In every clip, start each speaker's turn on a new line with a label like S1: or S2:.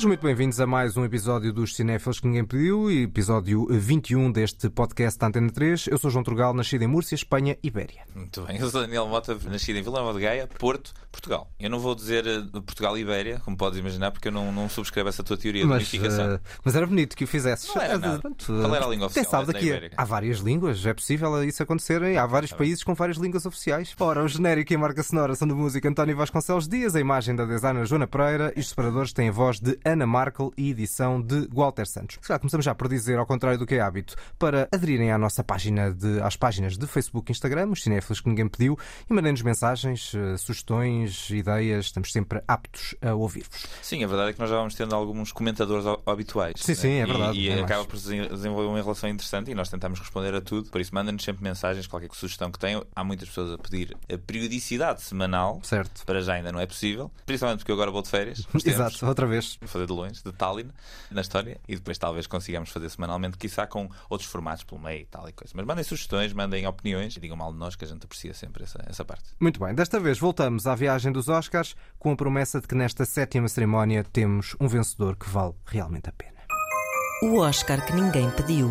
S1: Sejam muito bem-vindos a mais um episódio dos Cinéfilos que ninguém pediu, episódio 21 deste podcast da Antena 3. Eu sou João Trugal, nascido em Múrcia, Espanha, Ibéria.
S2: Muito bem, eu sou Daniel Mota, nascido em Vila Nova de Gaia, Porto, Portugal. Eu não vou dizer eh, Portugal e Ibéria, como podes imaginar, porque eu não, não subscrevo essa tua teoria
S1: mas,
S2: de unificação. Uh,
S1: mas era bonito que o fizesses.
S2: Não era nada. Pronto, Qual era a língua oficial?
S1: Sabe daqui há várias línguas, é possível isso acontecer. Há vários países com várias línguas oficiais. Ora, o genérico e a marca sonora são de música António Vasconcelos Dias, a imagem da designer Joana Pereira e os separadores têm a voz de Ana Markel e edição de Walter Santos. Já começamos já por dizer, ao contrário do que é hábito, para aderirem à nossa página de, às páginas de Facebook e Instagram, os cinéfilos que ninguém pediu, e mandem-nos mensagens, eh, sugestões, ideias, estamos sempre aptos a ouvir-vos.
S2: Sim, a verdade é que nós já vamos tendo alguns comentadores habituais.
S1: Sim, sim, é verdade.
S2: E,
S1: e
S2: é acaba por desenvolver uma relação interessante e nós tentamos responder a tudo. Por isso, mandem-nos sempre mensagens, qualquer sugestão que tenham. Há muitas pessoas a pedir a periodicidade semanal.
S1: Certo.
S2: Para já ainda não é possível. Principalmente porque eu agora vou de férias.
S1: Exato, outra vez.
S2: Vou fazer de longe, de Tallinn na história e depois talvez consigamos fazer semanalmente, quiçá com outros formatos pelo meio e tal e coisa. Mas mandem sugestões, mandem opiniões e digam mal de nós que a gente aprecia sempre essa, essa parte.
S1: Muito bem, desta vez voltamos à viagem dos Oscars com a promessa de que nesta sétima cerimónia temos um vencedor que vale realmente a pena.
S3: O Oscar que ninguém pediu.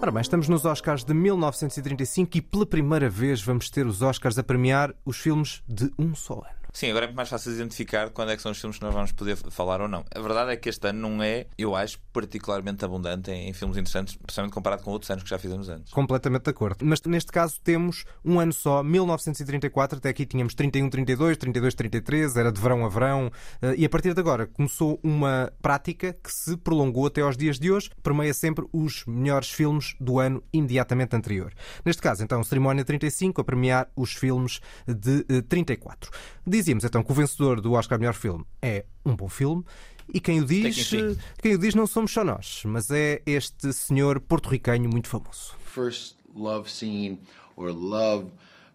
S1: Ora bem, estamos nos Oscars de 1935 e pela primeira vez vamos ter os Oscars a premiar os filmes de um só ano.
S2: Sim, agora é muito mais fácil identificar quando é que são os filmes que nós vamos poder falar ou não. A verdade é que este ano não é, eu acho, particularmente abundante em, em filmes interessantes, especialmente comparado com outros anos que já fizemos antes.
S1: Completamente de acordo. Mas neste caso temos um ano só, 1934, até aqui tínhamos 31, 32, 32, 33, era de verão a verão, eh, e a partir de agora começou uma prática que se prolongou até aos dias de hoje, permeia sempre os melhores filmes do ano imediatamente anterior. Neste caso, então, cerimónia 35 a premiar os filmes de 34. Eh, Dizíamos então que o vencedor do Oscar Melhor Filme é um bom filme. E quem o diz, quem o diz não somos só nós, mas é este senhor porto-riquenho muito famoso.
S4: First love scene or love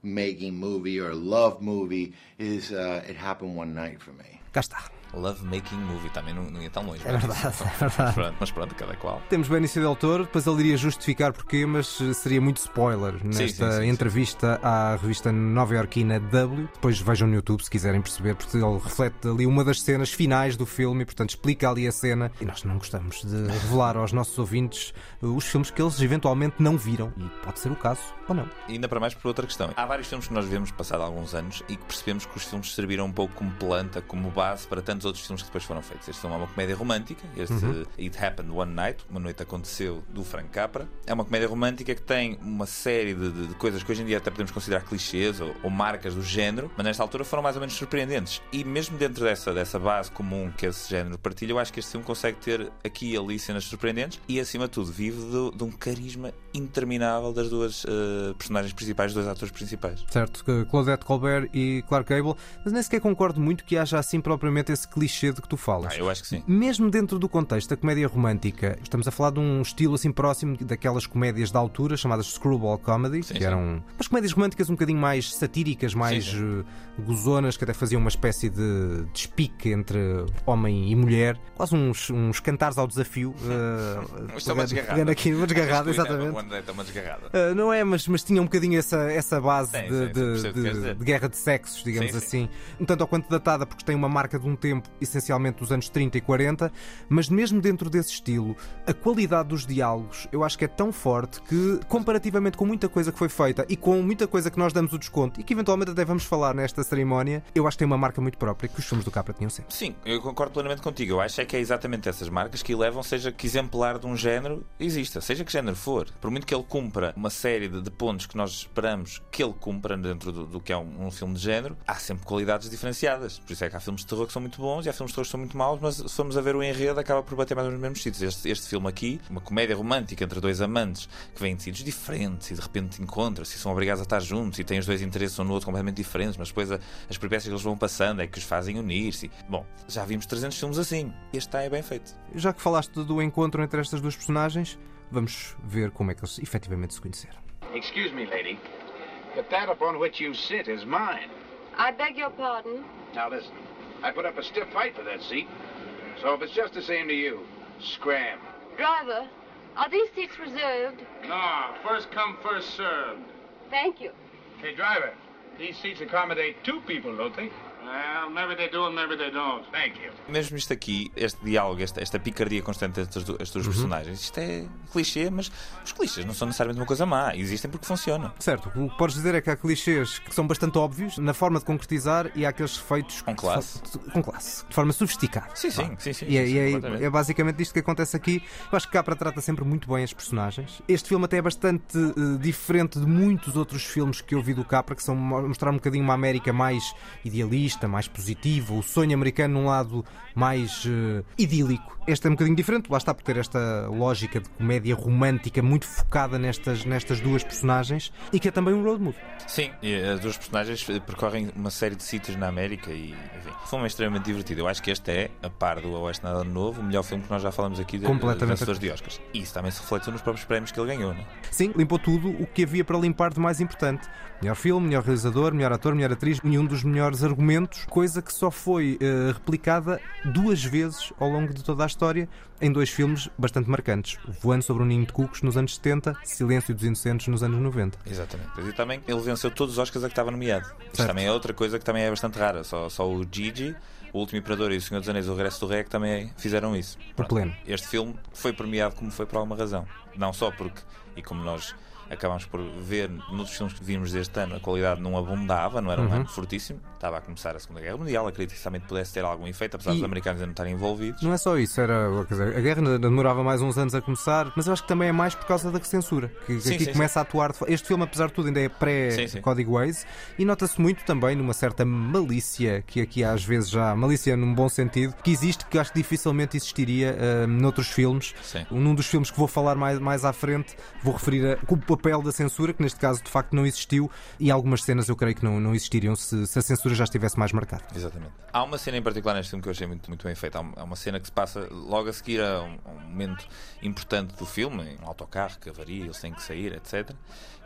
S4: making movie or love movie is uh, It Happened One Night for Me.
S1: Cá está.
S2: Love Making Movie, também não, não ia tão longe.
S1: É verdade, é verdade. Mas
S2: pronto, mas pronto, cada qual.
S1: Temos Benício Del Toro, depois ele iria justificar porquê, mas seria muito spoiler nesta sim, sim, sim, entrevista à revista nova-iorquina W. Depois vejam no YouTube se quiserem perceber, porque ele reflete ali uma das cenas finais do filme e, portanto, explica ali a cena. E nós não gostamos de revelar aos nossos ouvintes uh, os filmes que eles eventualmente não viram. E pode ser o caso ou não.
S2: E ainda para mais por outra questão. Há vários filmes que nós vemos passado alguns anos e que percebemos que os filmes serviram um pouco como planta, como base para tantos outros filmes que depois foram feitos. Este filme é uma comédia romântica, este uhum. It Happened One Night, Uma Noite Aconteceu, do Frank Capra. É uma comédia romântica que tem uma série de, de, de coisas que hoje em dia até podemos considerar clichês ou, ou, marcas do género, mas nesta altura foram mais ou menos surpreendentes. E mesmo dentro dessa, dessa base comum que esse género partilha, eu acho que este filme consegue ter aqui e ali cenas surpreendentes e, acima de tudo, vive de, de um carisma interminável das duas uh, personagens principais, dos dois atores principais.
S1: Certo, Claudette Colbert e Clark Gable, mas nem sequer concordo muito que haja assim propriamente esse clichê de que tu falas.
S2: Ah, eu acho que sim.
S1: Mesmo dentro do contexto da comédia romântica, estamos a falar de um estilo assim próximo daquelas comédias da altura chamadas screwball comedy, sim, que sim. eram umas comédias românticas um bocadinho mais satíricas, mais sim, eh, gozonas, que até faziam uma espécie de despique entre homem e mulher, quase uns, uns cantares ao desafio.
S2: Uh, Isto é uma desgarrada.
S1: aqui uma desgarrada, exatamente.
S2: É uma desgarrada.
S1: Uh, não é, mas, mas tinha um bocadinho essa, essa base de, de, de, de, guerra de sexos, digamos assim. Um tanto ao quanto datada, porque tem uma marca de um tempo essencialmente dos anos 30 e 40, mas mesmo dentro desse estilo, a qualidade dos diálogos eu acho que é tão forte que, comparativamente com muita coisa que foi feita e com muita coisa que nós damos o desconto e que eventualmente até vamos falar nesta cerimónia, eu acho que tem uma marca muito própria que os filmes do Capra tinham sempre.
S2: Sim, eu concordo plenamente contigo. Eu acho é que é exatamente essas marcas que levam, seja que exemplar de um género exista, seja que género for. Por muito que ele cumpra uma série de, de pontos que nós esperamos que ele cumpra dentro do, do que é um, um, filme de género, há sempre qualidades diferenciadas. Por isso é que há filmes de terror que são muito bons e há filmes de terror que são muito maus, mas se formos a ver o enredo, acaba por bater mais nos mesmos sítios. Este, este filme aqui, uma comédia romântica entre dois amantes que vêm de sítios diferentes e de repente encontram-se e são obrigados a estar juntos e têm os dois interesses um no outro completamente diferentes, mas depois a, as peripécias que eles vão passando é que os fazem unir-se. Bom, já vimos 300 filmes assim. Este está é bem feito.
S1: Já que falaste do encontro entre estas duas personagens, vamos ver como é que eles efetivamente se conheceram.
S5: Excuse me, lady, but that upon which you sit is mine.
S6: I beg your pardon.
S5: Now listen, I put up a stiff fight for that seat. So if it's just the same to you, scram.
S6: Driver, are these seats reserved?
S5: No, first come, first served.
S6: Thank you.
S5: Hey, driver, these seats accommodate two people, don't they? Well, maybe they do and maybe they don't. Thank you.
S2: Mesmo isto aqui, este diálogo, esta, esta picardia constante entre as, du- as duas personagens, isto é clichê, mas os clichês não são necessariamente uma coisa má, existem porque funcionam.
S1: Certo, o que podes dizer é que há clichês que são bastante óbvios na forma de concretizar e há aqueles feitos
S2: Com classe.
S1: são- com classe, de forma sofisticada.
S2: Sim, sim, sim, sim.
S1: E, é,
S2: sim,
S1: e é- é basicamente isto que acontece aqui. Eu acho que Capra trata sempre muito bem as personagens. Este filme até é bastante eh, diferente de muitos outros filmes que eu vi do Capra, que são mo- mostrar um bocadinho uma América mais idealista, mais positiva, o sonho americano num lado mais eh, idílico. Este é um bocadinho diferente, lá está por ter esta lógica de comédia romântica muito focada nestas, nestas duas personagens e que é também um road movie.
S2: Sim, as duas personagens eh, percorrem uma série de sítios na América e, enfim, o filme é extremamente divertido. Eu acho que este é, a par do Oeste Nada Novo, o melhor filme que nós já falamos aqui de, vencedores de Oscars. E isso também se reflete nos próprios prémios que ele ganhou, não é?
S1: Sim, limpou tudo o que havia para limpar de mais importante. Melhor filme, melhor realizador, melhor ator, melhor atriz e um dos melhores argumentos, coisa que só foi eh, replicada duas vezes ao longo de toda a história em dois filmes bastante marcantes: Voando sobre um Ninho de Cucos nos anos 70, Silêncio dos Inocentes nos anos 90.
S2: Exatamente. E também ele venceu todos os Oscars a que estava nomeado. Isto
S1: Certo.
S2: também é outra coisa que também é bastante rara. Só, só o Gigi, o Último Imperador e o Senhor dos Anéis, o Regresso do Rei, que também fizeram isso. Pronto.
S1: pleno.
S2: Este filme foi premiado como foi por alguma razão. Não só porque, e como nós acabámos por ver nos filmes que vimos deste ano, a qualidade não abundava, não era
S1: Uhum.
S2: um ano fortíssimo. Estava a começar a Segunda Guerra Mundial, acredito que também pudesse ter algum efeito, apesar
S1: E-
S2: dos americanos ainda não estarem envolvidos.
S1: Não é só isso, era, dizer, a guerra demorava mais uns anos a começar, mas eu acho que também é mais por causa da censura, que,
S2: Sim,
S1: aqui
S2: sim,
S1: começa a atuar. Este filme, apesar de tudo, ainda é
S2: Sim, sim.
S1: pré-Código Waze e nota-se muito também numa certa malícia, que aqui às vezes já, malícia num bom sentido, que existe, que acho que dificilmente existiria ah, noutros filmes.
S2: Sim.
S1: Num dos filmes que vou falar mais, mais à frente, vou referir a, papel da censura, que neste caso de facto não existiu, e algumas cenas eu creio que não, não existiriam se, se a censura já estivesse mais marcada.
S2: Exatamente. Há uma cena em particular neste filme que eu achei muito, muito bem feita. Há uma- cena que se passa logo a seguir a um, a um momento importante do filme, um autocarro que avaria, eles têm que sair, etc.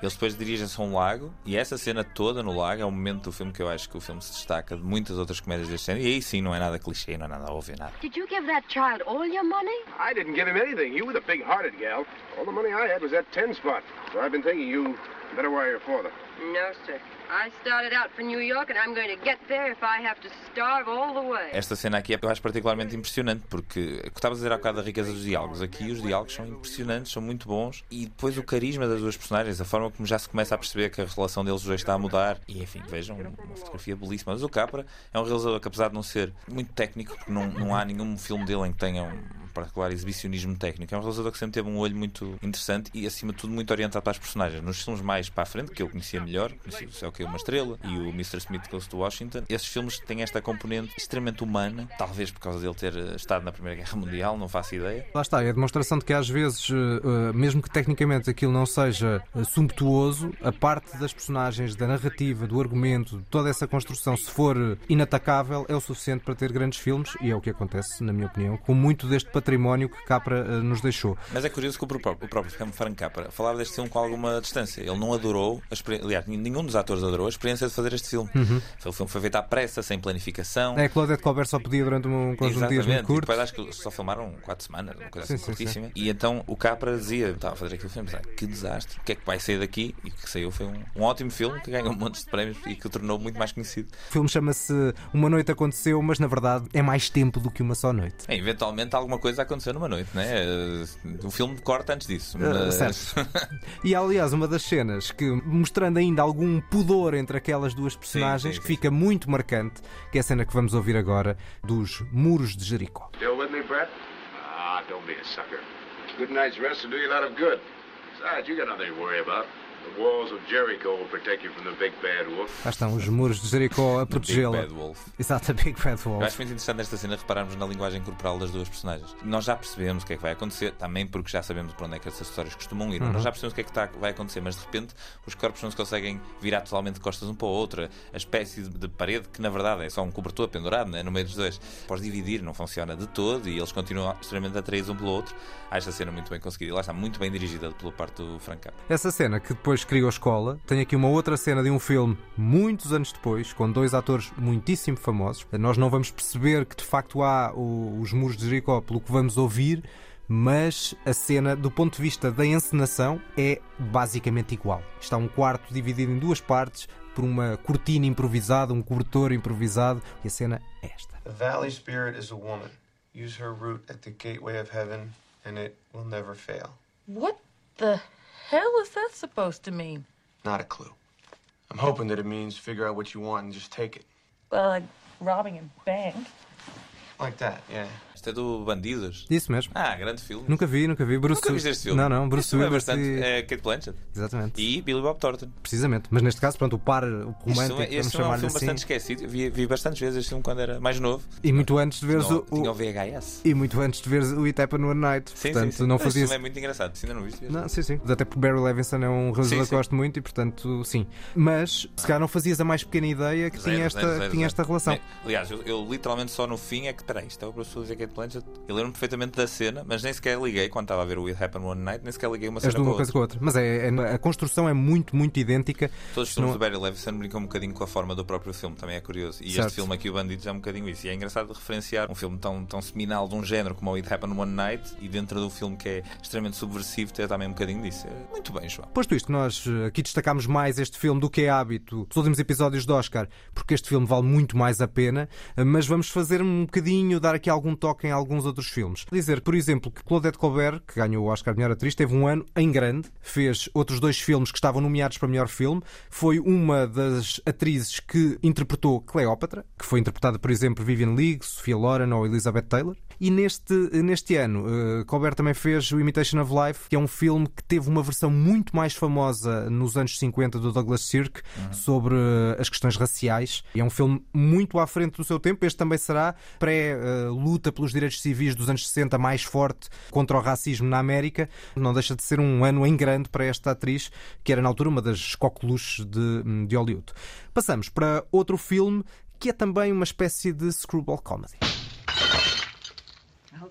S2: Eles depois dirigem-se a um lago e essa cena toda no lago é um momento do filme que eu acho que o filme se destaca de muitas outras comédias deste género. E aí sim não é nada clichê, não é nada óbvio, nada.
S6: Did you give that child all your money?
S5: I didn't give him anything. You were the big-hearted gal. All the money I had was that ten spot. So I've been thinking you better wire your father.
S6: No, sir. I started out for New York, and I'm going to get there if I have to starve all the way.
S2: Esta cena aqui eu acho particularmente impressionante porque o que estavas a dizer há bocado da riqueza dos diálogos. Aqui os diálogos são impressionantes, são muito bons e depois o carisma das duas personagens, a forma como já se começa a perceber que a relação deles dois está a mudar. E enfim, vejam, uma fotografia belíssima. Mas o Capra é um realizador que, apesar de não ser muito técnico, porque não, não há nenhum filme dele em que tenha um particular exibicionismo técnico, é um realizador que sempre teve um olho muito interessante e, acima de tudo, muito orientado para as personagens. Nos filmes mais para a frente, que eu conhecia melhor, conheci o Céu que é uma Estrela e o Mr. Smith Goes to Washington, esses filmes têm esta componente extremamente humana, talvez por causa dele ter eh, estado na Primeira Guerra Mundial, não faço ideia.
S1: Lá está, é a demonstração de que às vezes, eh, eh, mesmo que tecnicamente aquilo não seja sumptuoso, a parte das personagens, da narrativa, do argumento, toda essa construção, se for inatacável, é o suficiente para ter grandes filmes e é o que acontece, na minha opinião, com muito deste património que Capra eh, nos deixou.
S2: Mas é curioso que o próprio, o próprio Frank Capra falava deste filme com alguma distância. Ele não adorou, aliás, nenhum dos atores adorou a experiência de fazer este filme. O filme foi feito à pressa, sem planificação.
S1: É, Claudette Colbert só podia durante um conjunto de dias muito curto.
S2: depois acho que só filmaram 4 semanas, uma coisa
S1: Sim,
S2: assim
S1: sim,
S2: curtíssima. E então o Capra dizia, estava a fazer aquele filme, que desastre, o que é que vai sair daqui? E o que saiu foi um, um ótimo filme que ganhou um monte de prémios e que o tornou muito mais conhecido.
S1: O filme chama-se Uma Noite Aconteceu, mas na verdade é mais tempo do que uma só noite.
S2: É, eventualmente alguma coisa aconteceu numa noite, né? Eh, O filme corta antes disso.
S1: Ah,
S2: mas-
S1: certo. E aliás, uma das cenas que, mostrando ainda algum pudor entre aquelas duas personagens,
S2: sim,
S1: que
S2: sim.
S1: fica muito marcante, que é a cena que vamos ouvir agora dos Muros de Jericó.
S5: Still with me, Brett? Ah, don't be a sucker. Good night's rest will do you a lot of good. Besides, you got nothing to worry about. The walls of Jericho will protect you from the big bad wolf.
S1: Lá estão os Muros de Jericó a
S2: Big
S1: protegê-la.
S2: Bad Wolf.
S1: Exato, a Big Bad
S2: Eu
S1: Wolf.
S2: acho muito interessante nesta cena repararmos na linguagem corporal das duas personagens. Nós já percebemos o que é que vai acontecer, também porque já sabemos para onde é que essas histórias costumam ir. Nós já percebemos o que é que tá- vai acontecer, mas de repente os corpos não se conseguem virar totalmente de costas um para o outro. A espécie de, de parede, que na verdade é só um cobertor pendurado né, no meio dos dois, pode dividir, não funciona de todo e eles continuam extremamente atraídos um pelo outro. Acho esta cena muito bem conseguida. E lá está, muito bem dirigida pela parte do Frank Capra.
S1: Essa cena que depois criou escola tem aqui uma outra cena de um filme muitos anos depois, com dois atores muitíssimo famosos. Nós não vamos perceber que de facto há o- os muros de Jericó pelo que vamos ouvir, mas a cena, do ponto de vista da encenação, é basicamente igual. Está um quarto dividido em duas partes, por uma cortina improvisada, um cobertor improvisado. E a cena é esta.
S7: The Valley Spirit is a woman. Use her root at the gateway of heaven, and it will never fail.
S8: What the hell is that supposed to mean?
S7: Not a clue. I'm hoping that it means figure out what you want and just take it.
S8: Well, like robbing a bank.
S7: Like that, yeah.
S2: Isto é do Bandidos.
S1: Isso mesmo.
S2: Ah, grande filme.
S1: Nunca vi, nunca vi. Bruce
S2: Nunca viste este filme?
S1: Não, não, Bruce
S2: Este é
S1: Willis
S2: bastante.
S1: e-
S2: É Kate Blanchett.
S1: Exatamente.
S2: E Billy Bob Thornton.
S1: Precisamente. Mas neste caso, pronto, o par o
S2: Este
S1: romântico,
S2: filme,
S1: vamos
S2: este filme é um filme
S1: assim.
S2: bastante esquecido. Vi, vi bastantes vezes este filme quando era mais novo.
S1: E muito antes de veres
S2: Tinha,
S1: o,
S2: tinha o VHS.
S1: E muito antes de veres o It Happened One Night.
S2: Sim,
S1: portanto,
S2: sim, sim.
S1: não
S2: Este
S1: fazia
S2: filme é muito engraçado. Se ainda não viste,
S1: Não, sim, sim. Até porque Barry Levinson é um realizador que gosto muito e, portanto, sim. Mas, se calhar, não fazias a mais pequena ideia que
S2: Zero,
S1: tinha, esta,
S2: zero,
S1: tinha esta relação.
S2: Aliás, eu, eu literalmente só no fim é que, peraí, isto é o Bruce Willis e a Kate Blanchett. Eu lembro-me perfeitamente da cena, mas nem sequer liguei quando estava a ver o It Happened One Night, nem sequer liguei uma
S1: As
S2: cena
S1: de uma
S2: com a
S1: coisa
S2: outra.
S1: com outra. Mas é, é- a construção é muito, muito idêntica.
S2: Todos os filmes
S1: Não-
S2: do Barry Levinson brincam um bocadinho com a forma do próprio filme, também é curioso. E
S1: Certo.
S2: este filme aqui, o Bandidos, é um bocadinho isso. E é engraçado referenciar um filme tão, tão seminal de um género como o It Happened One Night e dentro do filme que é extremamente subversivo, ter também um bocadinho disso. É muito bem, João.
S1: Posto isto, nós eh, aqui destacámos mais este filme do que é hábito dos últimos episódios do Oscar, porque este filme vale muito mais a pena, eh, mas vamos fazer um bocadinho, dar aqui algum toque em alguns outros filmes. Dizer, por exemplo, que Claudette Colbert, que ganhou o Oscar de melhor atriz, teve um ano em grande, fez outros dois filmes que estavam nomeados para melhor filme, foi uma das atrizes que interpretou Cleópatra, que foi interpretada, por exemplo, Vivian Leigh, Sofia Loren ou Elizabeth Taylor. E neste, neste ano, eh, Colbert também fez o Imitation of Life, que é um filme que teve uma versão muito mais famosa nos anos 50 do Douglas Sirk sobre eh, as questões raciais. É um filme muito à frente do seu tempo. Este também será pré-luta pelos direitos civis dos anos 60 mais forte contra o racismo na América. Não deixa de ser um ano em grande para esta atriz, que era na altura uma das coqueluches de, de Hollywood. Passamos para outro filme que é também uma espécie de screwball comedy.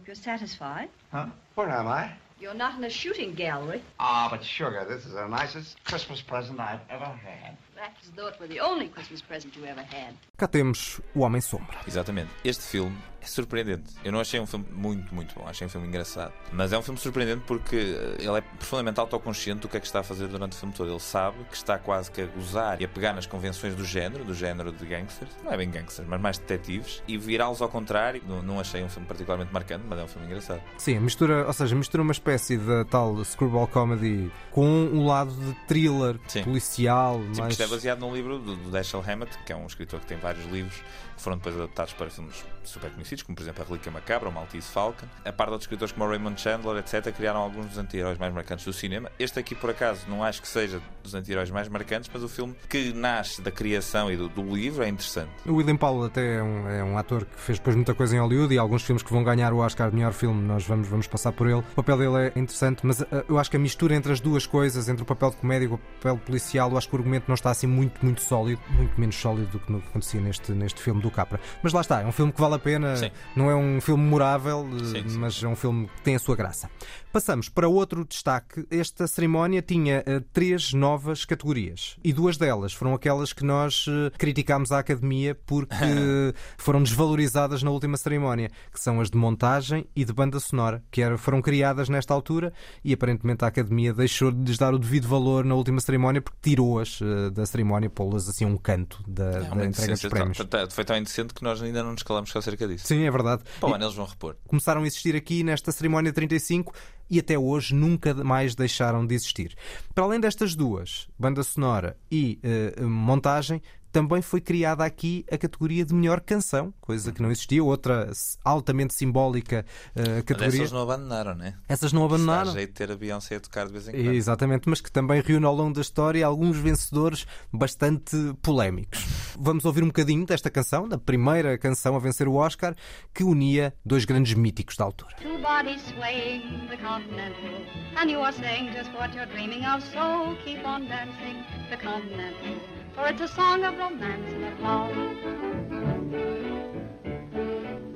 S9: You're satisfied.
S10: Huh? Where am I?
S9: You're not in a shooting gallery.
S10: Ah, but sugar, this is the nicest Christmas present I've ever had.
S9: That's as though it were the only Christmas present you ever had.
S1: Cá temos O Homem Sombra.
S2: Exatamente. Este filme é surpreendente. Eu não achei um filme muito, muito bom. Achei um filme engraçado. Mas é um filme surpreendente porque eh, ele é profundamente autoconsciente do que é que está a fazer durante o filme todo. Ele sabe que está quase que a gozar e a pegar nas convenções do género, do género de gangsters. Não é bem gangsters, mas mais detetives. E virá-los ao contrário. Não, não achei um filme particularmente marcante, mas é um filme engraçado.
S1: Sim, mistura, ou seja, mistura uma espécie de tal screwball comedy com um lado de thriller
S2: Sim.
S1: policial,
S2: Sim, é baseado num livro do, do Dashiell Hammett, que é um escritor que tem vários livros que foram depois adaptados para filmes super conhecidos, como por exemplo A Relíquia Macabra, O Maltese Falcon. A par de outros escritores como Raymond Chandler, etc., criaram alguns dos anti-heróis mais marcantes do cinema. Este aqui, por acaso, não acho que seja dos anti-heróis mais marcantes, mas o filme que nasce da criação e do, do livro é interessante.
S1: o William Powell até é um, é um ator que fez depois muita coisa em Hollywood e alguns filmes que vão ganhar o Oscar de melhor filme, nós vamos, vamos passar por ele. O papel dele é interessante, mas eh, eu acho que a mistura entre as duas coisas, entre o papel de comédia e o papel policial, eu acho que o argumento não está assim muito, muito sólido, muito menos sólido do que no que acontecia neste, neste filme do Capra. Mas lá está, é um filme que vale a pena,
S2: Sim.
S1: não é um filme memorável, eh,
S2: Sim, sim.
S1: mas é um filme que tem a sua graça. Passamos para outro destaque. Esta cerimónia tinha eh, três novas categorias e duas delas foram aquelas que nós eh, criticámos à Academia porque foram desvalorizadas na última cerimónia, que são as de montagem e de banda sonora, que era- foram criadas nesta altura e aparentemente a Academia deixou de lhes dar o devido valor na última cerimónia porque tirou-as eh, da cerimónia, pô-las assim um canto da,
S2: É
S1: da entrega dos prémios.
S2: tão- tão- Foi tão indecente que nós ainda não nos calamos acerca disso.
S1: Sim, é verdade.
S2: Ano eles vão repor.
S1: começaram a existir aqui nesta cerimónia 35 e até hoje nunca mais deixaram de existir. Para além destas duas, banda sonora e eh, montagem, também foi criada aqui a categoria de melhor canção, coisa que não existia, outra altamente simbólica
S2: Mas
S1: categoria.
S2: essas não abandonaram, né?
S1: Essas não abandonaram.
S2: Dá jeito de ter a Beyoncé a tocar de vez em quando.
S1: Exatamente, mas que também reúne ao longo da história alguns vencedores bastante polémicos. Vamos ouvir um bocadinho desta canção, da primeira canção a vencer o Oscar, que unia dois grandes míticos da altura.
S11: Two bodies swaying the continental, and you are saying just what you're dreaming of. So keep on dancing the continental, for it's a song of romance and of love.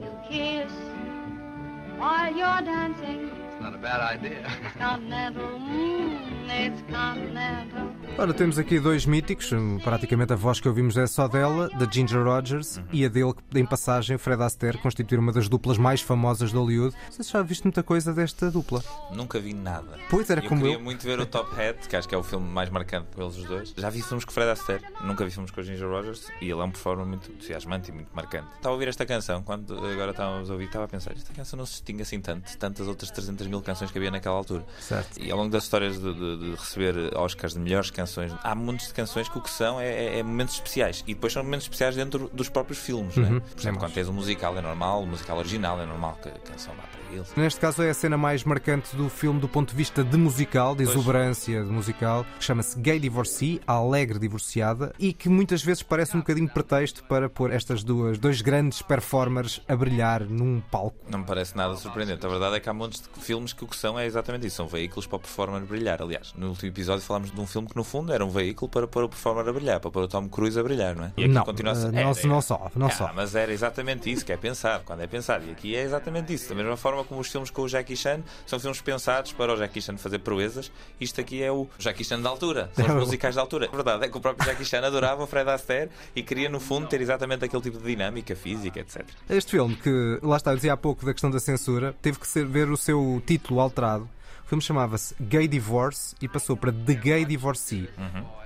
S11: You kiss while you're dancing.
S10: It's not a bad idea.
S11: It's continental, mm.
S1: Ora, temos aqui dois míticos, praticamente a voz que ouvimos é só dela, da Ginger Rogers,
S2: Uhum.
S1: e a dele, que em passagem, Fred Astaire, constituir uma das duplas mais famosas de Hollywood. Se já viste muita coisa desta dupla.
S2: Nunca vi nada.
S1: Pois, era
S2: eu
S1: como
S2: queria
S1: eu.
S2: muito ver o Top Hat, que acho que é o filme mais marcante com eles os dois. Já vi filmes com Fred Astaire, nunca vi filmes com a Ginger Rogers e ele é um performer muito entusiasmante e muito marcante. Estava a ouvir esta canção, quando agora estávamos a ouvir, estava a pensar, esta canção não se distingue assim tanto tantas outras 300 mil canções que havia naquela altura.
S1: Certo.
S2: E ao longo das histórias de, de- de receber Oscars de melhores canções, há montes de canções que o que são é, é- é momentos especiais. E depois são momentos especiais dentro dos próprios filmes.
S1: Uhum,
S2: Né?
S1: é
S2: Por exemplo,
S1: mais.
S2: quando tens um musical é normal, o musical original é normal que a canção vá para ele.
S1: Neste caso é a cena mais marcante do filme do ponto de vista de musical, de
S2: Pois.
S1: exuberância de musical, que chama-se Gay Divorcee, a alegre divorciada, e que muitas vezes parece um bocadinho pretexto para pôr estas duas, dois grandes performers a brilhar num palco.
S2: Não me parece nada surpreendente. A verdade é que há montes de filmes que o que são é exatamente isso. São veículos para o performer brilhar. Aliás, no último episódio falámos de um filme que, no fundo, era um veículo para pôr o performer a brilhar, para pôr o Tom Cruise a brilhar, não é? E aqui
S1: Não,
S2: continua a ser.
S1: eh, não- não
S2: era.
S1: só, não
S2: Ah,
S1: só.
S2: Mas era exatamente isso que é pensado, quando é pensado. E aqui é exatamente isso. Da mesma forma como os filmes com o Jackie Chan são filmes pensados para o Jackie Chan fazer proezas, isto aqui é o Jackie Chan da altura. São os musicais da altura. A verdade é que o próprio Jackie Chan adorava o Fred Astaire e queria, no fundo, ter exatamente aquele tipo de dinâmica física, etc.
S1: Este filme, que lá está, eu dizia há pouco da questão da censura, teve que ser, ver o seu título alterado. Filme chamava-se Gay Divorce e passou para The Gay Divorcee.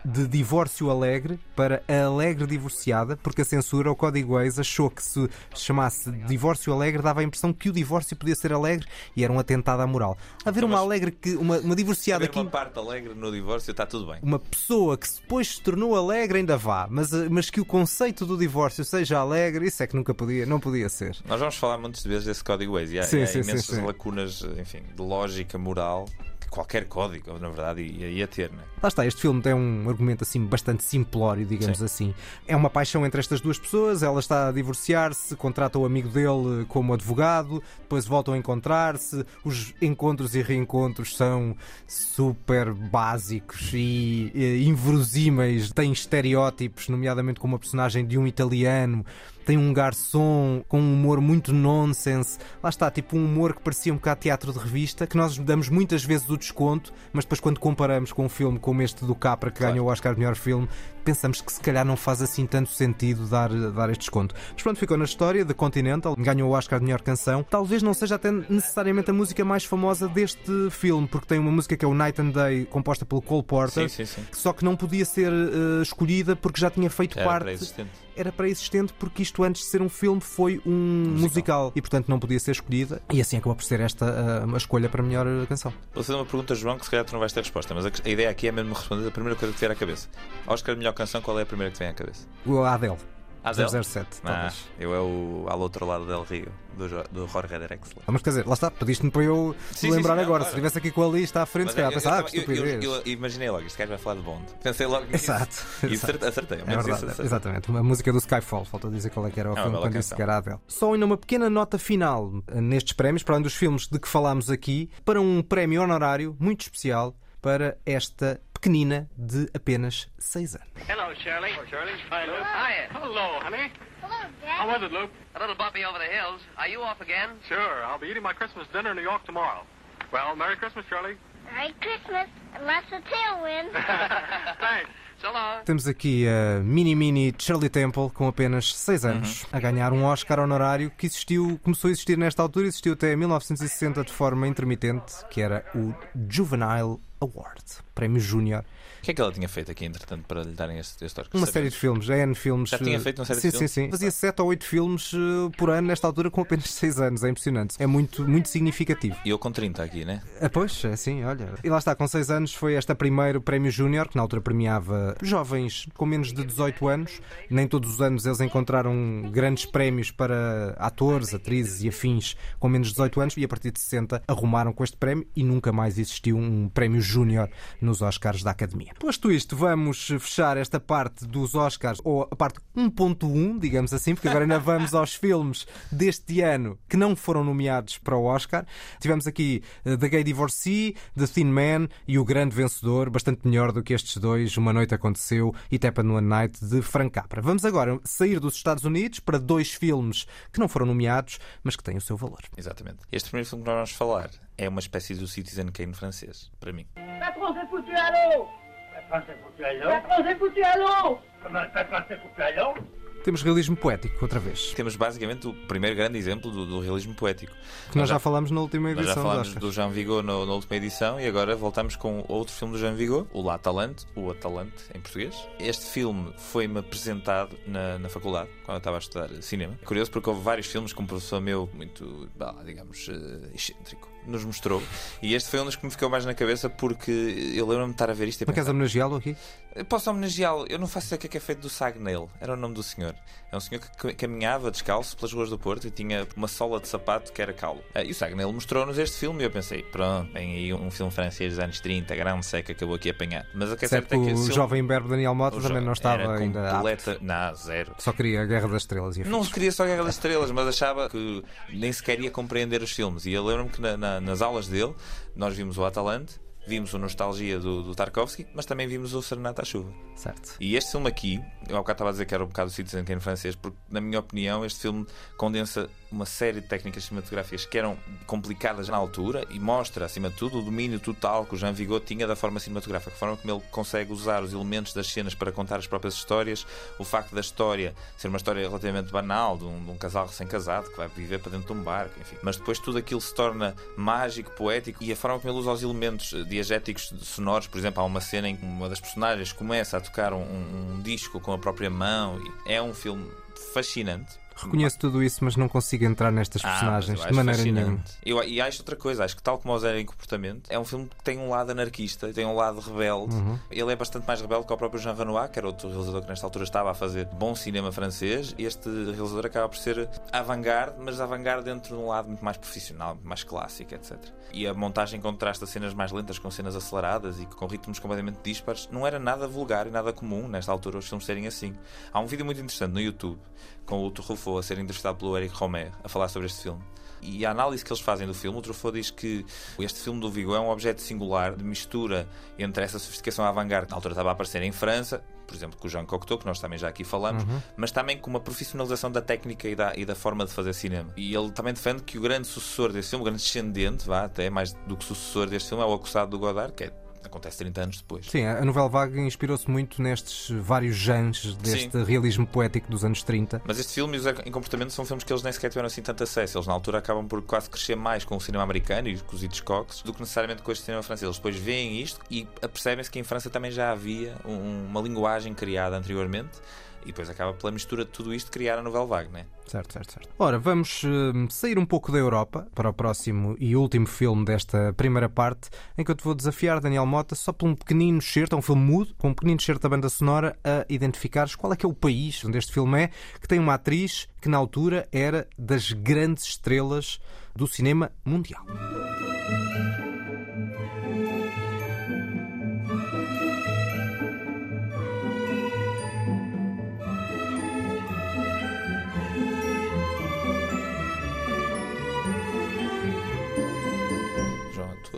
S1: De divórcio alegre para a alegre divorciada, porque a censura, o Código Eis, achou que se chamasse divórcio alegre dava a impressão que o divórcio podia ser alegre e era um atentado à moral. Haver uma alegre que. uma, uma divorciada
S2: Haver
S1: que.
S2: uma parte alegre no divórcio está tudo bem.
S1: Uma pessoa que depois se tornou alegre ainda vá, mas, eh, mas que o conceito do divórcio seja alegre, isso é que nunca podia, não podia ser.
S2: Nós vamos falar muitas vezes desse código Waze e há,
S1: Sim,
S2: há
S1: sim,
S2: imensas
S1: sim.
S2: lacunas, enfim, de lógica moral que qualquer código, na verdade, ia, ter, não é?
S1: Lá está, este filme tem um argumento assim bastante simplório, digamos
S2: Sim.
S1: assim. É uma paixão entre estas duas pessoas, ela está a divorciar-se, contrata o amigo dele como advogado, depois voltam a encontrar-se, os encontros e reencontros são super básicos e, eh, inverosímeis, têm estereótipos, nomeadamente com uma personagem de um italiano. Tem um garçom com um humor muito nonsense. Lá está, tipo um humor que parecia um bocado teatro de revista, que nós damos muitas vezes o desconto, mas depois quando comparamos com um filme como este do Capra, que ganhou o Oscar de melhor filme, pensamos que se calhar não faz assim tanto sentido dar, dar este desconto. Mas pronto, ficou na história de Continental, ganhou o Oscar de melhor canção. Talvez não seja até necessariamente a música mais famosa deste filme, porque tem uma música que é o Night and Day, composta pelo Cole Porter,
S2: Sim, sim, sim.
S1: só que não podia ser eh, escolhida porque já tinha feito
S2: Era
S1: parte
S2: pré-existente.
S1: era pré-existente porque isto antes de ser um filme foi um musical. e portanto não podia ser escolhida e assim acabou por ser esta ah, a escolha para a melhor ah, canção.
S2: Vou fazer uma pergunta, João, que se calhar tu não vais ter resposta, mas a, a ideia aqui é mesmo responder a primeira coisa que te vier à cabeça. Oscar melhor canção, qual é a primeira que vem à cabeça?
S1: O Adele.
S2: Adele?
S1: 007,
S2: Ah,
S1: talvez.
S2: eu é o ao outro lado del Rio, do, Jo- do Jorge Drexler.
S1: Ah, Mas quer dizer, lá está, pediste-me para eu
S2: Sim,
S1: lembrar
S2: sim, sim,
S1: agora.
S2: não,
S1: Se estivesse aqui com a lista à frente, se calhar pensar, ah, que
S2: eu- eu-
S1: estupidez.
S2: eu imaginei logo, este gajo vai falar de Bond. Pensei logo nisso.
S1: Exato.
S2: E
S1: exato.
S2: acertei,
S1: É
S2: isso
S1: verdade,
S2: acertei.
S1: exatamente. Uma música do Skyfall, faltou dizer qual é que era o
S2: É uma
S1: filme quando disse que era a Adele. Só ainda uma pequena nota final eh, nestes prémios, para além dos filmes de que falámos aqui, para um prémio honorário muito especial para esta pequenina de apenas 6 anos.
S12: Hello, Shirley. Hello, Shirley. Hi, Luke. Hiya. Hello, honey.
S13: Hello, Dad.
S12: How was it, Luke?
S13: A little bumpy over the hills. Are you off again?
S12: Sure. I'll be eating my Christmas dinner in New York tomorrow. Well, Merry Christmas, Shirley.
S13: Merry Christmas lots of tailwind.
S12: Thanks.
S13: so long.
S1: Temos aqui a Mini Mini Shirley Temple com apenas 6 anos a ganhar um Oscar honorário que existiu, começou a existir nesta altura, existiu até 1960 de forma intermitente, que era o Juvenile Award, prémio júnior.
S2: O que é que ela tinha feito aqui, entretanto, para lhe darem este, este Oscar?
S1: Uma
S2: Sabemos?
S1: série de filmes, é N filmes.
S2: Já tinha
S1: eh,
S2: feito uma série
S1: sim,
S2: de filmes?
S1: Sim, sim, Fazia 7 ou 8 filmes eh, por ano nesta altura com apenas 6 anos, é impressionante. É muito, muito significativo.
S2: E eu com 30 aqui, né?
S1: Ah, pois, é assim, olha. E lá está, com 6 anos foi esta primeiro prémio Júnior, que na altura premiava jovens com menos de 18 anos. Nem todos os anos eles encontraram grandes prémios para atores, atrizes e afins com menos de 18 anos e a partir de 60 arrumaram com este prémio e nunca mais existiu um prémio Júnior nos Oscars da Academia. Posto isto, vamos fechar esta parte dos Oscars, ou a parte 1.1, digamos assim, porque agora ainda vamos aos filmes deste ano que não foram nomeados para o Oscar. Tivemos aqui eh, The Gay Divorcee, The Thin Man e o grande vencedor, bastante melhor do que estes dois, Uma Noite Aconteceu e Tepa One Night, de Frank Capra. Vamos agora sair dos Estados Unidos para dois filmes que não foram nomeados, mas que têm o seu valor.
S2: Exatamente. Este primeiro filme que nós vamos falar é uma espécie do Citizen Kane francês, para mim.
S14: Patron, ça, quand c'est foutu à l'eau
S1: Temos realismo poético, outra vez.
S2: Temos basicamente o primeiro grande exemplo do, do realismo poético.
S1: Que nós já falámos na última
S2: Nós já
S1: edição.
S2: falámos do Jean Vigo na, na última edição e agora voltamos com outro filme do Jean Vigo, o La Talante, o Atalante em português. Este filme foi-me apresentado na, na faculdade, quando eu estava a estudar cinema. Curioso porque houve vários filmes que um professor meu, muito, bah, digamos, eh, excêntrico, nos mostrou. E este foi um dos que me ficou mais na cabeça porque eu lembro-me de estar a ver isto
S1: Não queres homenageá-lo aqui?
S2: Posso homenageá-lo? Eu não faço ideia o que é que é feito do Sagnel. Era o nome do senhor. É um senhor que ca- caminhava descalço pelas ruas do Porto e tinha uma sola de sapato que era calo. Ah, E o Sagnel mostrou-nos este filme e eu pensei, pronto, vem aí um filme francês dos anos 30, grande seca, acabou aqui a apanhar. Mas o que é
S1: Certo
S2: certo é
S1: que o jovem berbo Daniel Mota também não estava ainda apto.
S2: completa... Não, zero.
S1: Só queria a Guerra das Estrelas e
S2: Não queria só a Guerra das Estrelas, mas achava que nem sequer ia compreender os filmes. E eu lembro-me que na- na- nas aulas dele nós vimos o Atalante, vimos o Nostalgia do, do Tarkovsky, mas também vimos o Serenata à Chuva.
S1: Certo.
S2: E este filme aqui, eu há bocado estava a dizer que era um bocado o Citizen Kane francês, porque, na minha opinião, este filme condensa uma série de técnicas cinematográficas que eram complicadas na altura e mostra, acima de tudo, o domínio total que o Jean Vigo tinha da forma cinematográfica, a forma como ele consegue usar os elementos das cenas para contar as próprias histórias, o facto da história ser uma história relativamente banal, de um, de um casal recém-casado que vai viver para dentro de um barco, enfim. Mas depois tudo aquilo se torna mágico, poético e a forma como ele usa os elementos diegéticos sonoros, por exemplo, há uma cena em que uma das personagens começa a tocar um, um- disco com a própria mão é um filme fascinante.
S1: Reconheço tudo isso, mas não consigo entrar nestas
S2: Ah,
S1: personagens de maneira
S2: fascinante.
S1: nenhuma.
S2: Eu, e acho outra coisa, acho que tal como o Zero em Comportamento, é um filme que tem um lado anarquista, tem um lado rebelde.
S1: Uhum.
S2: Ele é bastante mais rebelde que o próprio Jean Renoir, que era outro realizador que nesta altura estava a fazer bom cinema francês. Este realizador acaba por ser avant-garde, mas avant-garde dentro de um lado muito mais profissional, mais clássico, etc. E a montagem contrasta cenas mais lentas com cenas aceleradas e com ritmos completamente dispares. Não era nada vulgar e nada comum nesta altura os filmes serem assim. Há um vídeo muito interessante no YouTube com o Truffaut a ser entrevistado pelo Eric Romer a falar sobre este filme. E a análise que eles fazem do filme, o Truffaut diz que este filme do Vigo é um objeto singular de mistura entre essa sofisticação avant-garde que na altura estava a aparecer em França, por exemplo, com o Jean Cocteau, que nós também já aqui falamos,
S1: Uhum.
S2: mas também com uma profissionalização da técnica e da, e da forma de fazer cinema. E ele também defende que o grande sucessor desse filme, o grande descendente, vá até mais do que sucessor deste filme, é o Acusado do Godard, que é- acontece 30 anos depois.
S1: Sim, a Nouvelle Vague inspirou-se muito nestes vários genres deste
S2: Sim.
S1: realismo poético dos anos 30.
S2: Mas este filme e os em comportamento são filmes que eles nem sequer tiveram assim tanto acesso. Eles na altura acabam por quase crescer mais com o cinema americano e com os Hitchcocks do que necessariamente com este cinema francês. Eles depois veem isto e apercebem-se que em França também já havia um- uma linguagem criada anteriormente e depois acaba pela mistura de tudo isto criar a Nouvelle Vague, né?
S1: Certo, certo, certo. Ora, vamos hum, sair um pouco da Europa para o próximo e último filme desta primeira parte, em que eu te vou desafiar, Daniel Mota, só por um pequenino excerto, é um filme mudo, com um pequenino excerto da banda sonora, a identificares qual é que é o país onde este filme é, que tem uma atriz que na altura era das grandes estrelas do cinema mundial.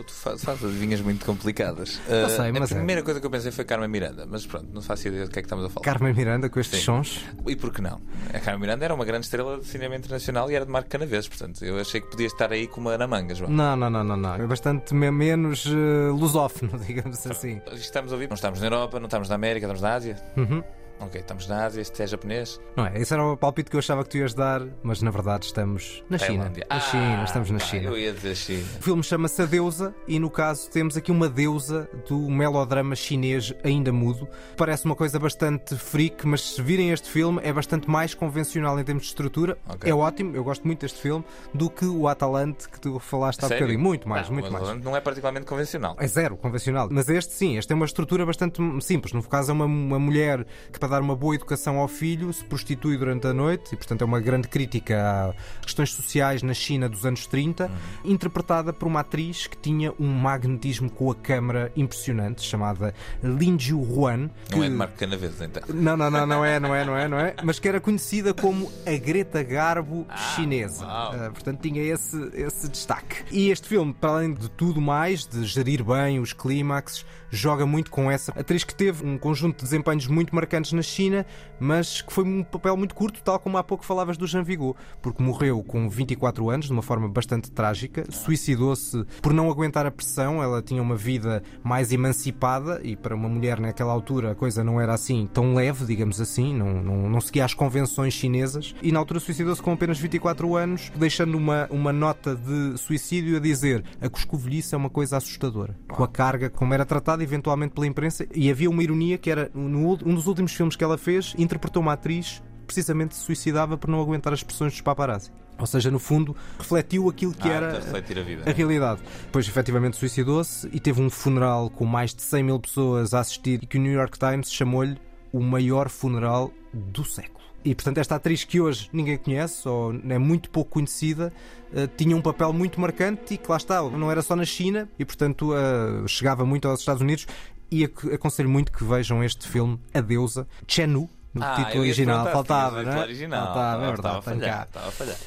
S2: Tu, fazes, fazes adivinhas muito complicadas.
S1: Eu
S2: Ah,
S1: sei, mas
S2: a
S1: é.
S2: primeira coisa que eu pensei foi Carmen Miranda, mas pronto, não faço ideia do que é que estamos a falar.
S1: Carmen Miranda com estes
S2: Sim.
S1: sons.
S2: E por que não? A Carmen Miranda era uma grande estrela de cinema internacional e era de Marco Canaveses, portanto, eu achei que podia estar aí com uma na manga, João.
S1: Não, não, não, não, não. É bastante me- menos eh, lusófono, digamos assim.
S2: Estamos a ouvir, não estamos na Europa, não estamos na América, estamos na Ásia.
S1: Uhum.
S2: Ok, estamos na Ásia, este é japonês.
S1: Não é? Esse era o palpite que eu achava que tu ias dar, mas na verdade estamos na China.
S2: Tailândia.
S1: Na
S2: Ah,
S1: China, estamos na China.
S2: Eu ia dizer China.
S1: O filme chama-se A Deusa e, no caso, temos aqui uma deusa do melodrama chinês ainda mudo. Parece uma coisa bastante freak, mas se virem este filme é bastante mais convencional em termos de estrutura.
S2: Ok.
S1: É ótimo, eu gosto muito deste filme, do que o Atalante que tu falaste há
S2: Sério?
S1: bocadinho. Muito mais,
S2: Não,
S1: muito
S2: mas
S1: mais.
S2: Não é particularmente convencional.
S1: É zero, convencional. Mas este sim, este tem uma estrutura bastante simples. No caso, é uma, uma mulher que, dar uma boa educação ao filho, se prostitui durante a noite e, portanto, é uma grande crítica a questões sociais na China dos anos 30,
S2: Uhum.
S1: interpretada por uma atriz que tinha um magnetismo com a câmara impressionante, chamada Lin Jiu Huan.
S2: Não é
S1: que-
S2: de Marco Canaveses, então.
S1: não, não, não, não é, não é, não é, não é. Mas que era conhecida como a Greta Garbo chinesa.
S2: uau.
S1: Ah, portanto, tinha esse, esse destaque. E este filme, para além de tudo mais, de gerir bem os clímaxes, joga muito com essa atriz que teve um conjunto de desempenhos muito marcantes na China, mas que foi um papel muito curto, tal como há pouco falavas do Jean Vigo, porque morreu com 24 anos, de uma forma bastante trágica, suicidou-se por não aguentar a pressão, ela tinha uma vida mais emancipada e para uma mulher naquela altura a coisa não era assim tão leve, digamos assim, não, não, não seguia as convenções chinesas e na altura suicidou-se com apenas 24 anos, deixando uma, uma nota de suicídio a dizer a coscovilhice é uma coisa assustadora, com a carga como era tratada eventualmente pela imprensa e havia uma ironia que era no, um dos últimos filmes que ela fez interpretou uma atriz precisamente se suicidava por não aguentar as pressões dos paparazzi. Ou seja, no fundo, refletiu aquilo que
S2: Ah,
S1: era
S2: refletir a vida.
S1: a realidade. Depois, efetivamente, suicidou-se e teve um funeral com mais de 100 mil pessoas a assistir e que o New York Times chamou-lhe o maior funeral do século. E, portanto, esta atriz que hoje ninguém conhece ou é muito pouco conhecida, eh, tinha um papel muito marcante e que lá está, não era só na China e, portanto, eh, chegava muito aos Estados Unidos. E ac- aconselho muito que vejam este filme, A Deusa, Chenu, no
S2: Ah,
S1: título original. Faltava, não é?
S2: original.
S1: Faltava, é
S2: Estava-
S1: verdade.
S2: estava a falhar, estava a falhar.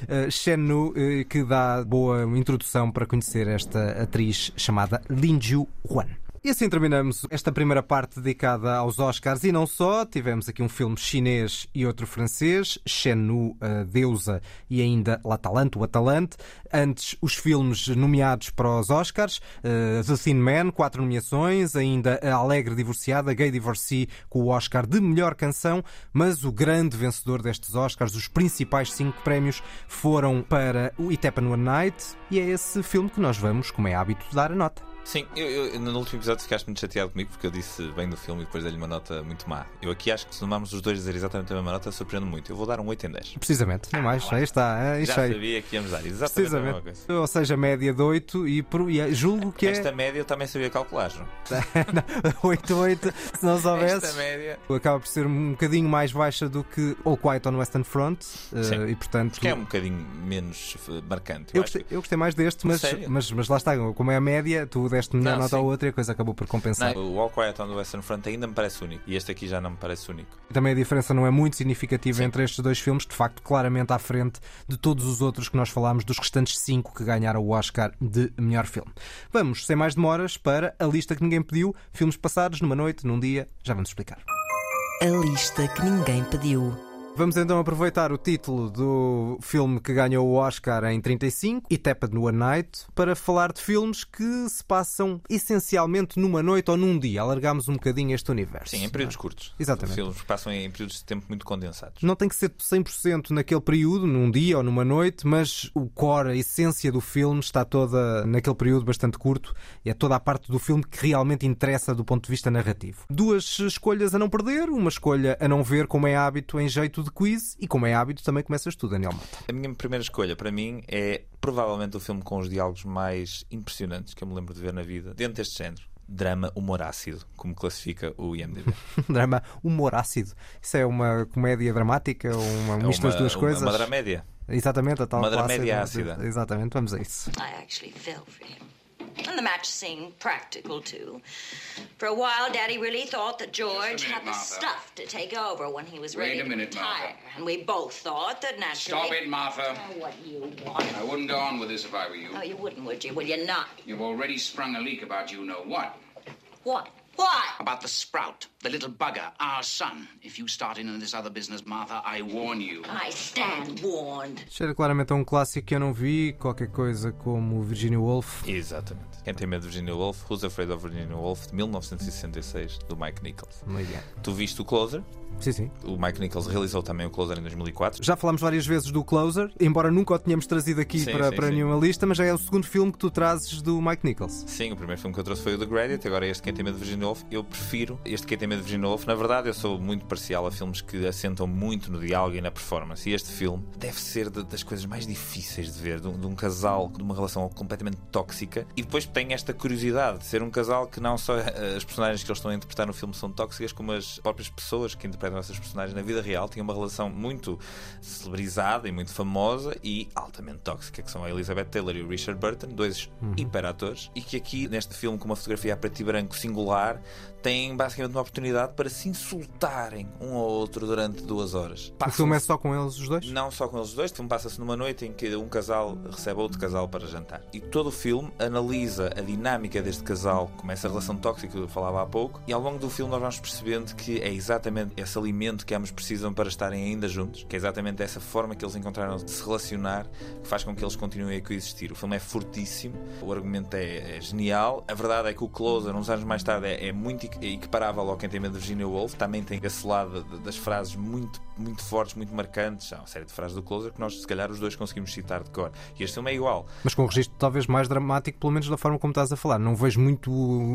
S1: Uh, uh, que dá boa introdução para conhecer esta atriz chamada Lin Ju Huan. E assim terminamos esta primeira parte dedicada aos Oscars e não só. Tivemos aqui um filme chinês e outro francês, Shen-nu, a deusa, e ainda L'Atalante, o Atalante. Antes, os filmes nomeados para os Oscars, uh, The Thin Man, quatro nomeações, ainda A Alegre Divorciada, Gay Divorcee, com o Oscar de melhor canção, mas o grande vencedor destes Oscars, os principais cinco prémios, foram para o It Happened One Night, e é esse filme que nós vamos, como é hábito, dar a nota.
S2: Sim, eu, eu- no último episódio ficaste muito chateado comigo porque eu disse bem do filme e depois dei-lhe uma nota muito má. Eu aqui acho que se tomarmos os dois a dizer exatamente a mesma nota, surpreendo muito. Eu vou dar um 8 em 10.
S1: Precisamente, nem mais, aí está, é, em
S2: Já
S1: cheio.
S2: sabia que íamos dar exatamente a mesma coisa.
S1: Precisamente. Ou seja, média de 8 e, por- e julgo que é
S2: Esta média eu também sabia calcular, João.
S1: 8-8, se não soubesse.
S2: Esta média.
S1: Acaba por ser um bocadinho mais baixa do que All Quiet on Western Front eh,
S2: Sim.
S1: e portanto
S2: Porque é um bocadinho menos eh, marcante.
S1: eu
S2: acho
S1: gostei, eu gostei mais deste, mas, mas, mas lá está, como é a média, tu deste melhor
S2: Não,
S1: nota
S2: sim.
S1: ou outra e a coisa acabou por compensar.
S2: Não, o All Quiet on the Western Front ainda me parece único e este aqui já não me parece único.
S1: Também a diferença não é muito significativa entre estes dois filmes, de facto, claramente à frente de todos os outros que nós falámos, dos restantes cinco que ganharam o Oscar de melhor filme. Vamos, sem mais demoras, para a lista que ninguém pediu, filmes passados numa noite, num dia, já vamos explicar.
S3: A lista que ninguém pediu.
S1: Vamos então aproveitar o título do filme que ganhou o Oscar em 35, It Happened One Night, para falar de filmes que se passam essencialmente numa noite ou num dia. Alargamos um bocadinho este universo.
S2: Sim, em períodos curtos.
S1: Exatamente.
S2: Filmes que passam em períodos de tempo muito condensados.
S1: Não tem que ser 100% naquele período, num dia ou numa noite, mas o core, a essência do filme está toda naquele período bastante curto e é toda a parte do filme que realmente interessa do ponto de vista narrativo. Duas escolhas a não perder, uma escolha a não ver como é hábito em jeito de quiz e como é hábito também começas tu, Daniel Mota.
S2: A minha primeira escolha, para mim, é provavelmente o filme com os diálogos mais impressionantes que eu me lembro de ver na vida, dentro deste género. Drama humor ácido, como classifica o IMDb.
S1: Drama humor ácido. Isso é uma comédia dramática ou uma
S2: É
S1: misto das duas
S2: uma-
S1: coisas?
S2: uma dramédia.
S1: Exatamente, a tal
S2: Uma dramédia ácida.
S1: Exatamente, vamos a isso.
S15: I actually fell for him. And the match seemed practical, too. For a while, Daddy really thought that George
S16: a
S15: had the
S16: Martha.
S15: stuff to take over when he was
S16: Wait
S15: ready
S16: a
S15: to
S16: minute,
S15: retire.
S16: Martha.
S15: And we both thought that naturally...
S16: Stop it, Martha.
S15: Oh, what you want?
S16: I wouldn't go on with this if I were you.
S15: Oh, you wouldn't, would you? Will you not?
S16: You've already sprung a leak about you know what.
S15: What? What?
S16: About the sprout, the little bugger, our son. If you start in on this other business, Martha, I warn you.
S15: I stand warned.
S1: Cheira claramente a um clássico que eu não vi, qualquer coisa como Virginia Woolf.
S2: Exatamente. Quem tem medo de Virginia Woolf, Who's Afraid of Virginia Woolf, de 1966, do Mike Nichols.
S1: Muito bem.
S2: Tu viste o Closer?
S1: Sim, sim.
S2: O Mike Nichols realizou também o Closer em 2004.
S1: Já falámos várias vezes do Closer, embora nunca o tenhamos trazido aqui
S2: Sim,
S1: para,
S2: sim,
S1: para
S2: sim.
S1: nenhuma lista, mas já é o segundo filme que tu trazes do Mike Nichols.
S2: Sim, o primeiro filme que eu trouxe foi o The Gladiator, agora este Quem Tem Medo de Virginia Woolf. Eu prefiro este Quem Tem Virginia Woolf. Na verdade, eu sou muito parcial a filmes que assentam muito no diálogo e na performance. E este filme deve ser de- das coisas mais difíceis de ver, de um, de um casal, de uma relação completamente tóxica. E depois tem esta curiosidade de ser um casal que não só eh, as personagens que eles estão a interpretar no filme são tóxicas, como as próprias pessoas que interpretam essas personagens na vida real têm uma relação muito celebrizada e muito famosa e altamente tóxica, que são a Elizabeth Taylor e o Richard Burton, dois hiperatores, e que aqui neste filme, com uma fotografia a preto e branco singular, têm basicamente uma oportunidade para se insultarem um ao outro durante duas horas.
S1: O filme é só com eles os dois?
S2: não só com eles os dois, o filme passa-se numa noite em que um casal recebe outro casal para jantar. E todo o filme analisa a dinâmica deste casal, começa a relação tóxica que eu falava há pouco, e ao longo do filme nós vamos percebendo que é exatamente esse alimento que ambos precisam para estarem ainda juntos, que é exatamente essa forma que eles encontraram de se relacionar que faz com que eles continuem a coexistir. O filme é fortíssimo, o argumento é, é genial. A verdade é que o Closer, uns anos mais tarde, é, é muito equ- equiparável ao Quem Tem Medo de Virginia Woolf. Também tem esse lado de- das frases muito, muito fortes, muito marcantes. Há uma série de frases do Closer que nós, se calhar, os dois conseguimos citar de cor. E este filme é igual.
S1: Mas com um registro talvez mais dramático, pelo menos da forma como estás a falar. Não vejo muito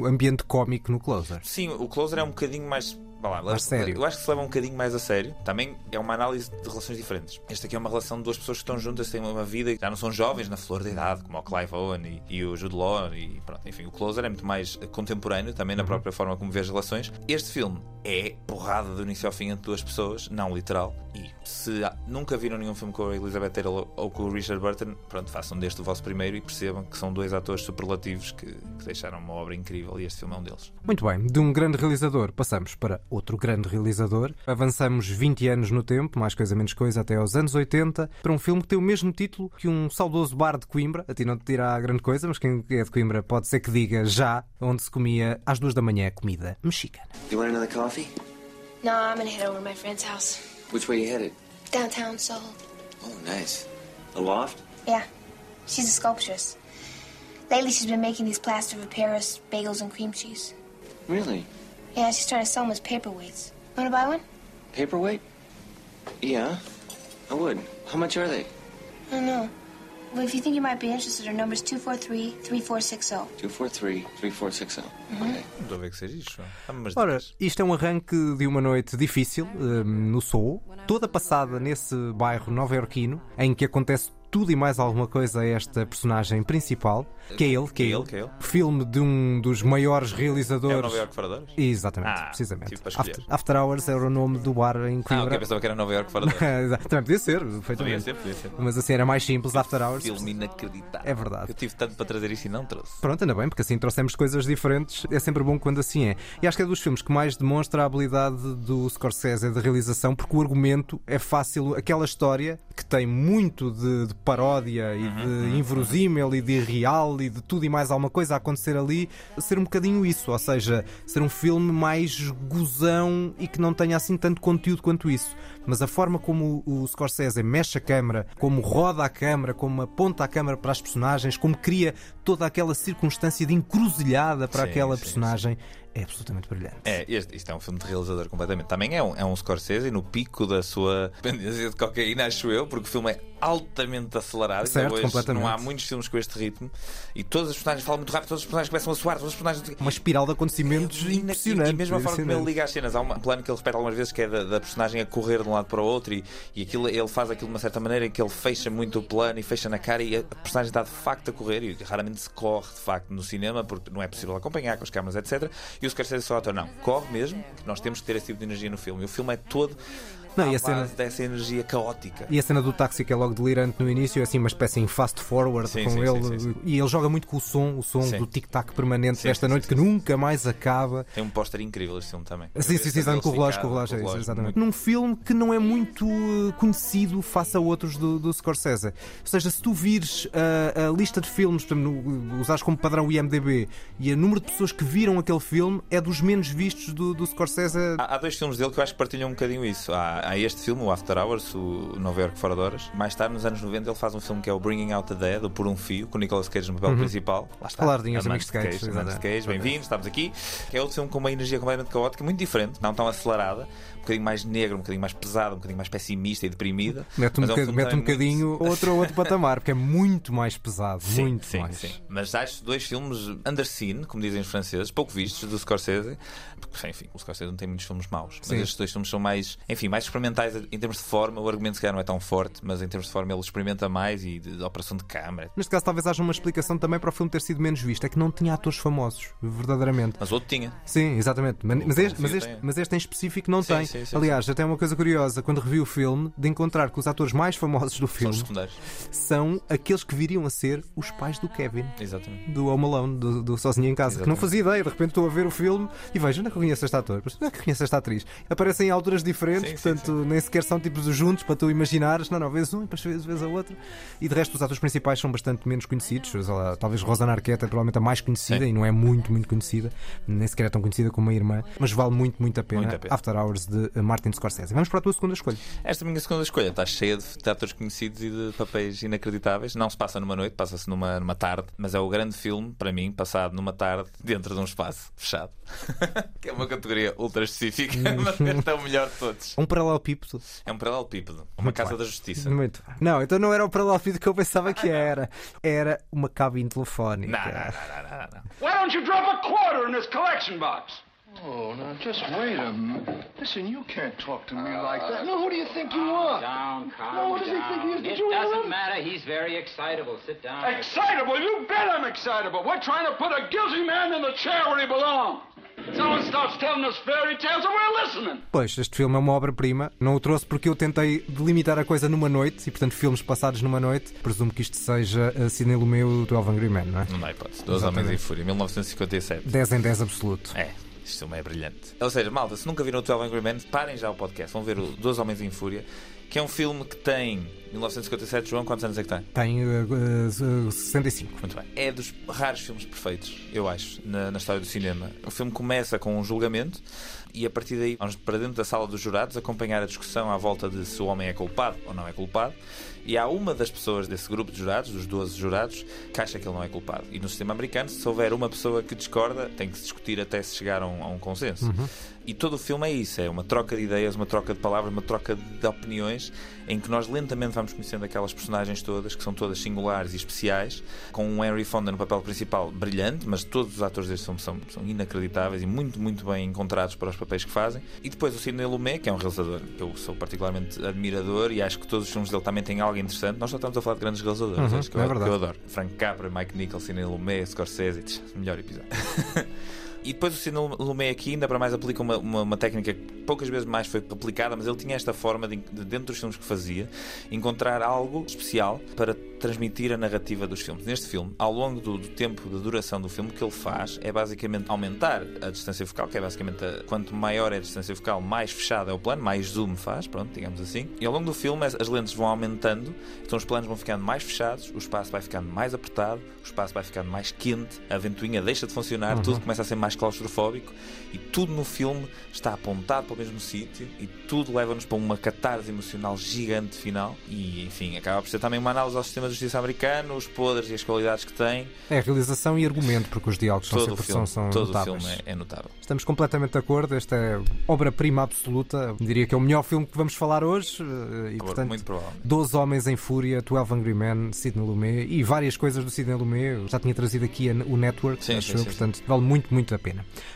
S1: ambiente cómico no Closer.
S2: Sim, o Closer é um bocadinho mais. Lá,
S1: Mais sério.
S2: Eu acho que se leva um bocadinho mais a sério. Também é uma análise de relações diferentes. Este aqui é uma relação de duas pessoas que estão juntas, têm uma vida e já não são jovens na flor da idade, como o Clive Owen e, e o Jude Law. E pronto, enfim, o Closer é muito mais contemporâneo, também
S1: Uhum.
S2: na própria forma como vê as relações. Este filme é porrada do início ao fim entre duas pessoas, não literal. E se nunca viram nenhum filme com a Elizabeth Taylor ou com o Richard Burton, pronto, façam deste o vosso primeiro e percebam que são dois atores superlativos que, que deixaram uma obra incrível e este filme é um deles.
S1: Muito bem, de um grande realizador passamos para outro grande realizador. Avançamos 20 anos no tempo, mais coisa menos coisa, até aos anos 80, para um filme que tem o mesmo título que um saudoso bar de Coimbra. A ti não te dirá grande coisa, mas quem é de Coimbra pode ser que diga já, onde se comia às duas da manhã comida mexicana.
S17: You want another coffee?
S18: No, I'm gonna head over to my friend's house.
S17: Which way you headed?
S18: Downtown Seoul.
S17: Oh, nice. The loft?
S18: Yeah. She's a sculptress. Lately, she's been making these plaster of Paris bagels and cream cheese.
S17: Really?
S18: Yeah, she's trying to sell them as paperweights. Wanna buy one?
S17: Paperweight? Yeah, I would. How much are they?
S18: I don't know. Well, if you think you might be interested, our number's 243 3460.
S17: 243 3460. Okay.
S2: Não estou a ver que seja isto.
S1: Ora, isto é um arranque de uma noite difícil hum, no Soul, toda passada nesse bairro nova-iorquino, em que acontece tudo e mais alguma coisa a esta personagem principal, que é ele, que é
S2: Que é ele,
S1: ele.
S2: que é ele.
S1: Filme de um dos maiores realizadores.
S2: É o Nova York de Horas?
S1: Exatamente,
S2: Ah,
S1: precisamente.
S2: escolher.
S1: After, After Hours era o nome do bar em
S2: Ah,
S1: Coimbra.
S2: ok, pensava que era Nova York.
S1: Exato, Também podia ser,
S2: Podia ser, podia ser.
S1: Mas assim era mais simples, After Hours.
S2: Filme inacreditável.
S1: É verdade.
S2: Eu tive tanto para trazer isto e não trouxe.
S1: Pronto, ainda bem, porque assim trouxemos coisas diferentes. É sempre bom quando assim é. E acho que é dos filmes que mais demonstra a habilidade do Scorsese de realização, porque o argumento é fácil. Aquela história que tem muito de, de paródia e de inverosímil e de irreal e de tudo e mais alguma coisa a acontecer ali, ser um bocadinho isso. Ou seja, ser um filme mais gozão e que não tenha assim tanto conteúdo quanto isso. Mas a forma como o Scorsese mexe a câmara, como roda a câmara, como aponta a câmara para as personagens, como cria toda aquela circunstância de encruzilhada para
S2: Sim,
S1: aquela
S2: sim,
S1: personagem, é absolutamente brilhante.
S2: É, este, isto é um filme de realizador completamente. Também é um, é um Scorsese no pico da sua dependência de cocaína, acho eu, porque o filme é altamente acelerado.
S1: Certo,
S2: hoje
S1: completamente.
S2: Não há muitos filmes com este ritmo e todas as personagens falam muito rápido, todas as personagens começam a suar, todas as personagens.
S1: Uma espiral de acontecimentos impressionante.
S2: E mesmo a forma como ele liga as cenas, há um plano que ele repete algumas vezes que é da, da personagem a correr de um lado para o outro e, e aquilo, ele faz aquilo de uma certa maneira em que ele fecha muito o plano e fecha na cara e a personagem está de facto a correr e raramente se corre de facto no cinema porque não é possível acompanhar com as câmaras, etc. E o Scorsese só autor, não, corre mesmo, nós temos que ter esse tipo de energia no filme. E o filme é todo
S1: Não,
S2: à
S1: a cena-
S2: dessa energia caótica.
S1: E a cena do táxi que é logo delirante no início, é assim uma espécie em fast forward
S2: Sim,
S1: com
S2: sim,
S1: ele.
S2: sim.
S1: E ele joga muito com o som, o som do tic-tac permanente desta noite que nunca mais acaba.
S2: Tem um póster incrível este filme também.
S1: Sim, sim, sim, com o relógio, com o relógio, é isso, exatamente. Num filme que não é muito eh, conhecido face a outros do, do Scorsese. Ou seja, se tu vires a, a lista de filmes, por exemplo, no- usares como padrão o IMDB e o número de pessoas que viram aquele filme é dos menos vistos do, do Scorsese.
S2: Há, há dois filmes dele que eu acho que partilham um bocadinho isso. Há, há este filme, o After Hours, o Nova York Fora de Horas. Mais tarde, nos anos 90, ele faz um filme que é o Bringing Out the Dead, o Por um Fio, com o Nicolas Cage no papel
S1: Uhum.
S2: principal. Lá está.
S1: Alardinhos,
S2: Amantes
S1: amigos de Cage,
S2: de. Cage, bem-vindos, estamos aqui. Que é outro filme com uma energia completamente caótica, muito diferente, não tão acelerada, um bocadinho mais negro, um bocadinho mais pesado, um bocadinho mais pessimista e deprimida.
S1: Mete um,
S2: é
S1: bocad-
S2: filme
S1: mete um
S2: também muito-
S1: bocadinho outro, outro patamar, porque é muito mais pesado.
S2: Sim,
S1: muito
S2: sim,
S1: mais.
S2: sim. Mas acho dois filmes underseen, como dizem os franceses, pouco vistos, do Scorsese. Porque, enfim, o Scorsese não tem muitos filmes maus. Mas estes dois filmes são mais, enfim, mais experimentais em termos de forma. O argumento se calhar não é tão forte, mas em termos de forma ele experimenta mais e de, de operação de câmara.
S1: Neste caso, talvez haja uma explicação também para o filme ter sido menos visto. É que não tinha atores famosos, verdadeiramente.
S2: Mas outro tinha.
S1: Sim, exatamente. Mas, mas este, mas, este, mas este em específico não
S2: Sim,
S1: tem.
S2: sim, sim,
S1: Aliás, até uma coisa curiosa, quando revi o filme, de encontrar que os atores mais famosos do
S2: São
S1: filme
S2: secundários.
S1: são aqueles que viriam a ser os pais do Kevin.
S2: Exatamente.
S1: Do Home Alone, do, do Sozinho em Casa, que não fazia ideia. De repente estou a ver o filme e vejo onde é que eu conheço este ator, onde é que eu conheço esta atriz. Aparecem em alturas diferentes,
S2: sim,
S1: portanto nem sequer são tipos juntos para tu imaginares. Não, não, vês um e depois vês, vês a outra. E de resto, os atores principais são bastante menos conhecidos. Lá, Talvez Rosana Arquette é provavelmente a mais conhecida
S2: Sim.
S1: e não é muito, muito conhecida. Nem sequer é tão conhecida como a irmã, mas vale muito, muito a pena.
S2: Muito a pena.
S1: After Hours de Martin Scorsese. Vamos para a tua segunda escolha.
S2: Esta minha segunda escolha está cheia de, de atores conhecidos e de papéis inacreditáveis. Não se passa numa noite, passa-se numa, numa tarde, mas é o grande filme, para mim, passado numa tarde dentro de um espaço fechado. que é uma categoria ultra específica, mas este é o melhor de todos.
S1: Um paralelepípedo.
S2: É um paralelepípedo, uma
S1: Muito
S2: casa
S1: bem.
S2: da justiça.
S1: Muito bem. Não, então não era o paralelepípedo que eu pensava que era. Era uma cabine telefónica.
S2: Não, não, não, não, não, não.
S14: Why don't you drop a quarter in this collection box?
S5: Oh, now just wait a minute. Listen, you can't talk to me like that. Now, who do you think you are?
S19: Down, calm
S5: No, what does he
S19: down.
S5: think he is? Did
S19: It doesn't matter. He's very excitable. Sit down.
S14: Excitable? You bet I'm excitable. We're trying to put a guilty man in the chair where he belongs. Someone
S1: Pois, este filme é uma obra-prima. Não o trouxe porque eu tentei delimitar a coisa numa noite e, portanto, filmes passados numa noite. Presumo que isto seja a Sidney Lumet ou o 12 Angry Men, não é?
S2: Não dá hipótese. Dois. Homens em Fúria, 1957.
S1: 10 em 10 absoluto.
S2: É. Este filme é brilhante. Ou seja, malta, se nunca viram o 12 Angry Men, parem já o podcast. Vão ver o Dois Homens em Fúria, que é um filme que tem 1957. João, quantos anos é que tem?
S1: Tem uh, uh, 65.
S2: Muito bem. É dos raros filmes perfeitos, eu acho, na, na história do cinema. O filme começa com um julgamento e a partir daí vamos para dentro da sala dos jurados acompanhar a discussão à volta de se o homem é culpado ou não é culpado. E há uma das pessoas desse grupo de jurados, dos 12 jurados, que acha que ele não é culpado. E no sistema americano, se houver uma pessoa que discorda, tem que se discutir até se chegar a um, a um consenso.
S1: Uhum.
S2: E todo o filme é isso: é uma troca de ideias, uma troca de palavras, uma troca de opiniões, em que nós lentamente vamos conhecendo aquelas personagens todas, que são todas singulares e especiais, com um Henry Fonda no papel principal brilhante, mas todos os atores deste filme são, são inacreditáveis e muito, muito bem encontrados para os papéis que fazem. E depois o Sidney Lumet, que é um realizador que eu sou particularmente admirador e acho que todos os filmes dele também têm algo interessante. Nós só estamos a falar de grandes realizadores,
S1: Uhum,
S2: acho que, eu,
S1: é
S2: que
S1: verdade.
S2: eu adoro. Frank Capra, Mike Nichols, Sidney Lumet, Scorsese, melhor episódio. E depois o Sidney Lumet aqui ainda para mais aplica uma, uma, uma técnica que poucas vezes mais foi aplicada, mas ele tinha esta forma de, de, dentro dos filmes que fazia, encontrar algo especial para transmitir a narrativa dos filmes. Neste filme, ao longo do, do tempo de duração do filme, o que ele faz é basicamente aumentar a distância focal, que é basicamente a- quanto maior é a distância focal, mais fechado é o plano, mais zoom faz, pronto, digamos assim. E ao longo do filme as, as lentes vão aumentando, então os planos vão ficando mais fechados, o espaço vai ficando mais apertado, o espaço vai ficando mais quente, a ventoinha deixa de funcionar,
S1: Uhum.
S2: tudo começa a ser mais claustrofóbico e tudo no filme está apontado para o mesmo sítio e tudo leva-nos para uma catarse emocional gigante final e enfim, acaba por ser também uma análise ao sistema de justiça americano, os podres e as qualidades que tem.
S1: É realização e argumento, porque os diálogos são
S2: Todo o
S1: sempre
S2: filme,
S1: são, são
S2: todo o
S1: notáveis.
S2: filme é, é notável.
S1: Estamos completamente de acordo. Esta é obra-prima absoluta. Diria que é o melhor filme que vamos falar hoje. eh, E, portanto,
S2: muito provavelmente.
S1: 12 Homens em Fúria, 12 Angry Men, Sidney Lumet e várias coisas do Sidney Lumet. Já tinha trazido aqui o Network,
S2: Sim,
S1: acho
S2: sim,
S1: eu,
S2: sim,
S1: portanto, vale muito, muito a pena.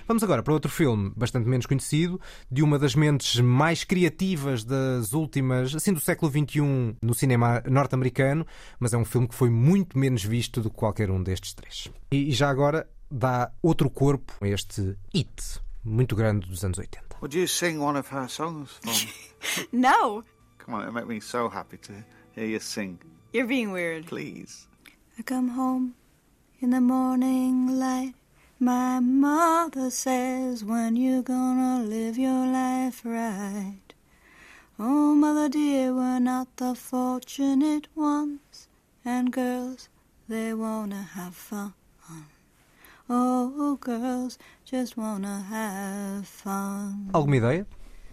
S1: Vamos agora para outro filme bastante menos conhecido, de uma das mentes mais criativas das últimas, assim, do século XXI no cinema norte-americano, mas é um filme que foi muito menos visto do que qualquer um destes três. E, já agora dá outro corpo a este hit muito grande dos anos 80.
S10: Would you sing one of her songs for me?
S20: No,
S10: Come on, it'll make me so happy to hear you sing.
S20: you're being weird.
S10: Please.
S21: I come home in the morning light. My mother says, When you gonna live your life right? Oh, mother dear, we're not the fortunate ones. And girls, they wanna have fun. Oh, girls just wanna have fun.
S1: Alguma ideia?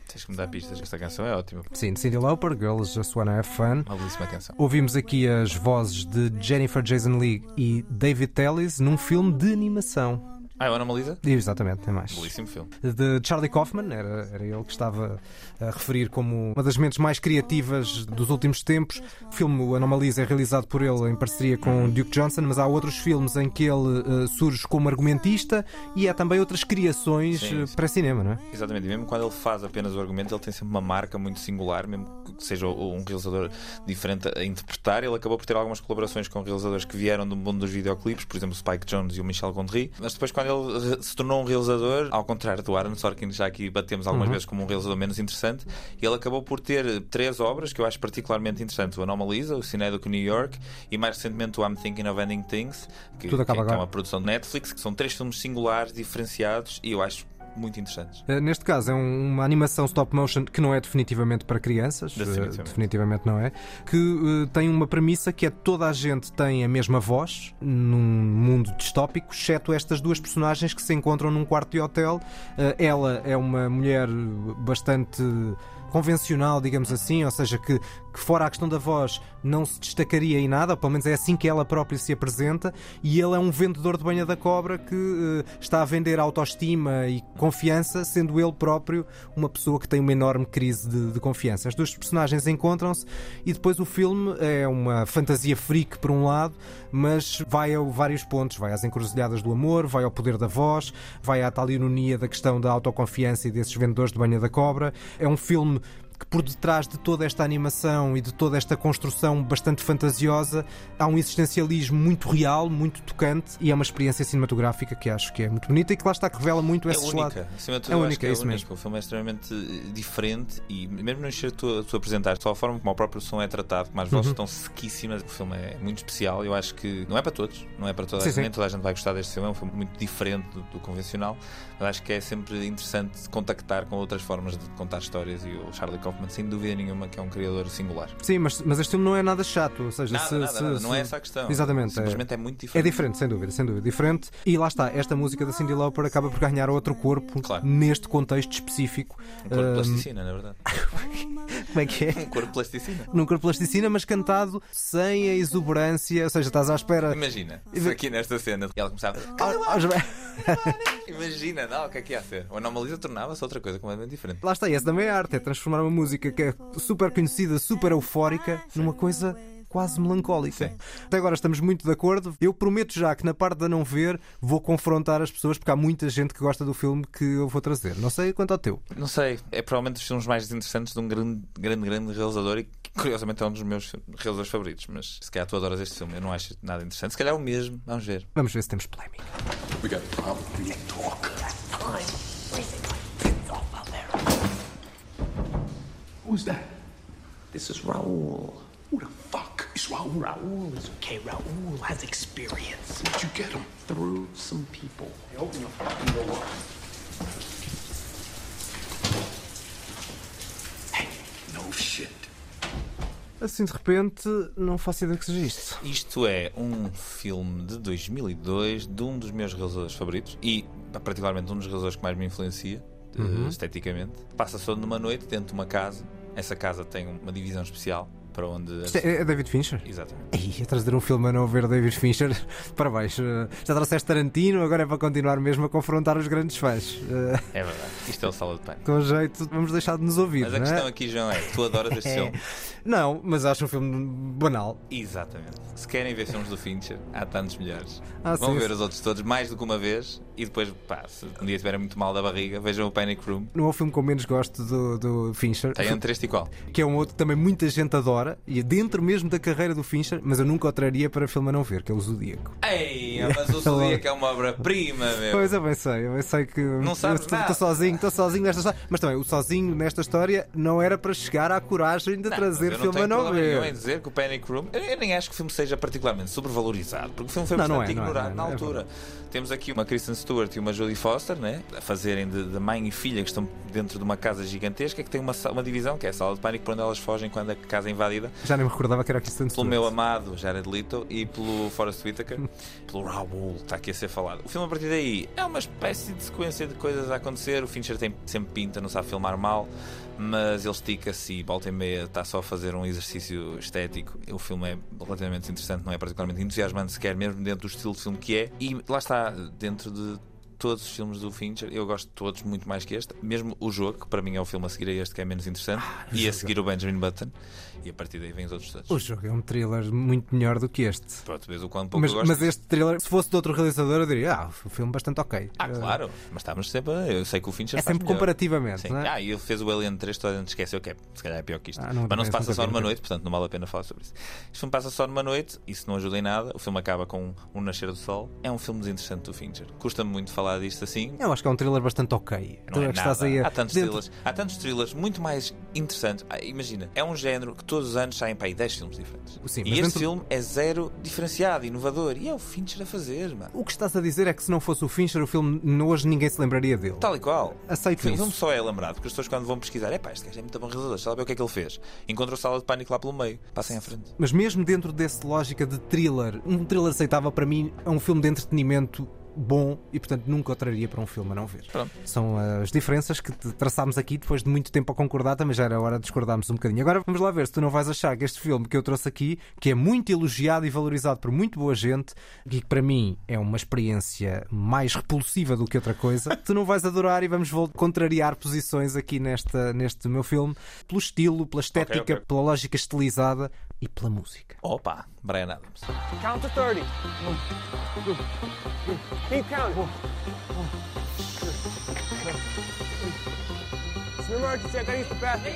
S2: Tens que me dar pistas, esta canção é ótima.
S1: Sim, de Cyndi Lauper, Girls Just Wanna Have Fun.
S2: Uma belíssima canção.
S1: Ouvimos aqui as vozes de Jennifer Jason Leigh e David Tellis num filme de animação.
S2: Ah, é o Anomalisa?
S1: Exatamente, tem mais.
S2: Belíssimo filme.
S1: De Charlie Kaufman, era, era ele que estava a referir como uma das mentes mais criativas dos últimos tempos. O filme Anomalisa é realizado por ele em parceria com Duke Johnson, mas há outros filmes em que ele uh, surge como argumentista e há também outras criações
S2: Sim,
S1: uh,
S2: sim.
S1: para cinema, não é?
S2: Exatamente, e mesmo quando ele faz apenas o argumento, ele tem sempre uma marca muito singular, mesmo que seja um realizador diferente a interpretar. Ele acabou por ter algumas colaborações com realizadores que vieram do mundo dos videoclipes, por exemplo, Spike Jones e o Michel Gondry. Mas depois, quando se tornou um realizador, ao contrário do Aaron Sorkin, já aqui batemos algumas
S1: Uhum.
S2: vezes como um realizador menos interessante, ele acabou por ter três obras que eu acho particularmente interessantes: o Anomalisa, o Cinedoc New York e mais recentemente o I'm Thinking of Ending Things, que, que é
S1: agora.
S2: uma produção de Netflix, que são três filmes singulares, diferenciados e eu acho muito interessantes.
S1: Uh, Neste caso é um- uma animação stop motion que não é definitivamente para crianças,
S2: Definitivamente.
S1: definitivamente não é, que uh, tem uma premissa que é toda a gente tem a mesma voz num mundo distópico, exceto estas duas personagens que se encontram num quarto de hotel. Uh, Ela é uma mulher bastante convencional, digamos assim, ou seja, que, que fora a questão da voz não se destacaria em nada, ou pelo menos é assim que ela própria se apresenta, e ele é um vendedor de banha da cobra que eh, está a vender autoestima e confiança, sendo ele próprio uma pessoa que tem uma enorme crise de, de confiança. As duas personagens encontram-se e depois o filme é uma fantasia freak por um lado, mas vai a vários pontos, vai às encruzilhadas do amor, vai ao poder da voz, vai à tal ironia da questão da autoconfiança e desses vendedores de banha da cobra. É um filme que por detrás de toda esta animação e de toda esta construção bastante fantasiosa há um existencialismo muito real, muito tocante e é uma experiência cinematográfica que acho que é muito bonita e que lá está que revela muito
S2: É
S1: esses
S2: única,
S1: lados.
S2: acima de tudo,
S1: é única,
S2: que
S1: é
S2: é
S1: isso
S2: única.
S1: mesmo.
S2: O filme é extremamente eh, diferente e mesmo no enxerto tu, tu apresentaste, só a forma como o próprio som é tratado, como as vozes
S1: Uhum.
S2: estão sequíssimas, o filme é muito especial. Eu acho que não é para todos, não é para toda a
S1: Sim,
S2: gente,
S1: sim.
S2: nem toda a gente vai gostar deste filme, é um filme muito diferente do, do convencional, mas acho que é sempre interessante contactar com outras formas de contar histórias e o Charlie Kaufman, sem dúvida nenhuma, que é um criador singular.
S1: Sim, mas, mas este filme não é nada chato, ou seja,
S2: Nada,
S1: se,
S2: nada,
S1: se-
S2: nada. Não
S1: se-
S2: é essa a questão.
S1: Exatamente.
S2: Simplesmente é muito
S1: É
S2: diferente.
S1: diferente, sem dúvida, sem dúvida. Diferente. E lá está, esta música da Cindy Lauper acaba por ganhar outro corpo neste contexto específico.
S2: Um corpo de plasticina, na verdade.
S1: Como é que é?
S2: Um corpo de plasticina.
S1: Num corpo de plasticina, mas cantado sem a exuberância, ou seja, estás à espera.
S2: Imagina, se aqui nesta cena ela começava. Imagina, não, o que é que ia ser? O Anomalisa tornava-se outra coisa completamente diferente.
S1: Lá está, e essa também é arte, é transformar uma música que é super conhecida, super eufórica, numa coisa quase melancólica. Até agora estamos muito de acordo. Eu prometo já que na parte da não ver vou confrontar as pessoas, porque há muita gente que gosta do filme que eu vou trazer. Não sei quanto ao teu.
S2: Não sei, é provavelmente dos filmes mais interessantes de um grande, grande, grande realizador e que curiosamente é um dos meus realizadores favoritos. Mas se calhar tu adoras este filme, eu não acho nada interessante. Se calhar é o mesmo, vamos ver.
S1: Vamos ver se temos polémica.
S5: We got a problem. We need to talk. Who's that?
S17: This is Raul.
S5: Who the fuck is Raul?
S17: Raul is okay. Raul has experience.
S5: Where'd you get him?
S17: Through some people.
S5: Hey, open your fucking door. Hey, no shit.
S1: Assim de repente, não faço ideia que seja isto.
S2: Isto é um filme de 2002 de um dos meus realizadores favoritos e, particularmente, um dos realizadores que mais me influencia
S1: Uhum.
S2: esteticamente. Passa-se numa noite dentro de uma casa. Essa casa tem uma divisão especial para onde.
S1: Isto é, é David Fincher?
S2: Exatamente.
S1: A trazer um filme a não ver David Fincher, parabéns. Eh, Já trouxeste Tarantino, agora é para continuar mesmo a confrontar os grandes fãs.
S2: É verdade. Isto é o Sala de Pânico.
S1: Com jeito, vamos deixar de nos ouvir.
S2: Mas a
S1: não é?
S2: questão aqui, João, é: tu adoras este filme?
S1: Não, mas acho um filme banal.
S2: Exatamente. Se querem ver filmes do Fincher, há tantos melhores.
S1: Ah,
S2: Vão
S1: sim,
S2: ver
S1: sim.
S2: os outros todos mais do que uma vez e depois, pá, se um dia estiverem muito mal da barriga, vejam o Panic Room.
S1: Não é o filme que eu menos gosto do, do Fincher.
S2: Tem entre este e qual?
S1: Que é um outro que também muita gente adora, e é dentro mesmo da carreira do Fincher, mas eu nunca o traria para filme a não ver, que é o Zodíaco.
S2: Ei, mas o Zodíaco é uma obra-prima, meu.
S1: Pois eu bem sei, eu bem sei que
S2: Não sabes
S1: estou sozinho, estou sozinho nesta história. Mas também, o sozinho nesta história não era para chegar à coragem de
S2: Não,
S1: trazer
S2: eu
S1: filme
S2: não
S1: a não ver.
S2: dizer que o Panic Room. Eu, eu nem acho que o filme seja particularmente sobrevalorizado, porque o filme foi
S1: Não, não
S2: bastante
S1: é, não é,
S2: ignorado
S1: não é,
S2: na
S1: é
S2: altura. Temos aqui uma Kristen Stewart e uma Jodie Foster, né? A fazerem de, de mãe e filha que estão dentro de uma casa gigantesca que tem uma, uma divisão que é a sala de pânico para onde elas fogem quando a casa é
S1: Já nem me recordava que era Kristen
S2: Pelo
S1: Stewart.
S2: meu amado Jared Leto e pelo Forrest Whitaker, pelo Raul, está aqui a ser falado. O filme a partir daí é uma espécie de sequência de coisas a acontecer. O Fincher tem sempre pinta, não sabe filmar mal, mas ele estica-se e volta e meia está só a fazer um exercício estético. O filme é relativamente interessante, não é particularmente entusiasmante sequer, mesmo dentro do estilo de filme que é. E lá está, dentro de todos os filmes do Fincher. Eu gosto de todos muito mais que este. Mesmo o jogo, que para mim é o filme a seguir a este que é menos interessante. e a seguir o Benjamin Button. E a partir daí vem os outros todos.
S1: O jogo é um thriller muito melhor do que este.
S2: Pronto, vês o quão pouco
S1: Mas,
S2: eu gosto
S1: mas este thriller, se fosse de outro realizador, eu diria, ah, o filme bastante ok.
S2: Ah, claro, mas estamos sempre. Eu sei que o Fincher
S1: É sempre
S2: melhor.
S1: comparativamente,
S2: Sim.
S1: é?
S2: Ah, e ele fez o Alien 3, toda a gente esqueceu que é, se calhar é pior que isto.
S1: Ah, não
S2: mas não se passa só numa noite, portanto não vale a pena falar sobre isso. Este filme passa só numa noite, isso não ajuda em nada. O filme acaba com um nascer do sol. É um filme desinteressante do Fincher. Custa-me muito falar disto assim.
S1: Eu acho que é um thriller bastante ok.
S2: Não
S1: Tu
S2: é
S1: é
S2: nada.
S1: aí a-
S2: há, tantos
S1: dentro-
S2: thrillers, há tantos thrillers muito mais interessantes. Ah, imagina, é um género que todos os anos saem para aí 10 filmes diferentes.
S1: Sim,
S2: e este
S1: dentro-
S2: filme é zero diferenciado, inovador. E é o Fincher a fazer, mano.
S1: O que estás a dizer é que se não fosse o Fincher, o filme hoje ninguém se lembraria dele.
S2: Tal e qual.
S1: Aceito
S2: O filme
S1: isso.
S2: só é lembrado porque as pessoas quando vão pesquisar, é pá, este gajo é muito bom realizador, deixa lá ver o que é que ele fez. Encontra o sala de pânico lá pelo meio, passem à frente.
S1: Mas mesmo dentro dessa lógica de thriller, um thriller aceitável para mim é um filme de entretenimento bom e, portanto, nunca o traria para um filme a não ver.
S2: Pronto.
S1: São as diferenças que traçámos aqui depois de muito tempo a concordar, também já era hora de discordarmos um bocadinho. Agora vamos lá ver se tu não vais achar que este filme que eu trouxe aqui, que é muito elogiado e valorizado por muito boa gente, e que para mim é uma experiência mais repulsiva do que outra coisa, tu não vais adorar e vamos contrariar posições aqui nesta, neste meu filme, pelo estilo, pela estética,
S2: ok.
S1: pela lógica estilizada e pela música.
S2: Opa, Brian Adams.
S22: Count to 30. Keep counting. It's an emergency. I gotta use the bathroom.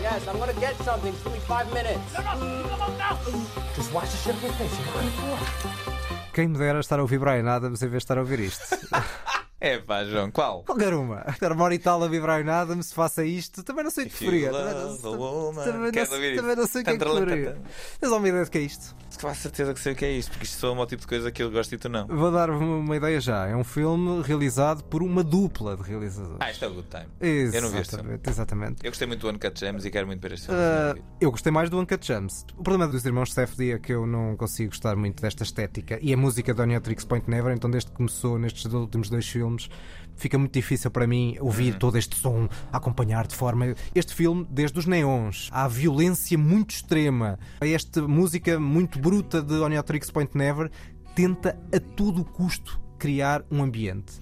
S22: Yes, I'm gonna get something. Give me five minutes. Just watch the shit your face. You're on the floor.
S1: Quem me dera estar a ouvir Brian Adams em vez de estar a ouvir isto.
S2: É pá, João, qual?
S1: Qualquer uma. Estar uma hora e tal a ouvir Brian Adams, se faça isto, também não sei o que preferia. Também. Também não, sei-
S2: ouvir
S1: também
S2: isso?
S1: não sei o que é que preferia. Tens alguma ideia do que é isto?
S2: A certeza que sei o que é isto, porque isto é o tipo de coisa que eu gosto e tu não.
S1: Vou dar uma ideia já. É um filme realizado por uma dupla de realizadores.
S2: Ah, isto é o Good Time. Eu não vi este filme.
S1: Exatamente, exatamente.
S2: Eu gostei muito do Uncut Gems e quero muito ver este filme.
S1: Ah, eu gostei mais do Uncut Gems. O problema dos irmãos Safdie é que eu não consigo gostar muito desta estética e a música de Oniatrix Point Never, então desde que começou nestes últimos dois filmes, fica muito difícil para mim ouvir todo este som, acompanhar de forma. Este filme, desde os neons, à violência muito extrema, a esta música muito bruta de Oniatrix Point Never, tenta a todo custo criar um ambiente.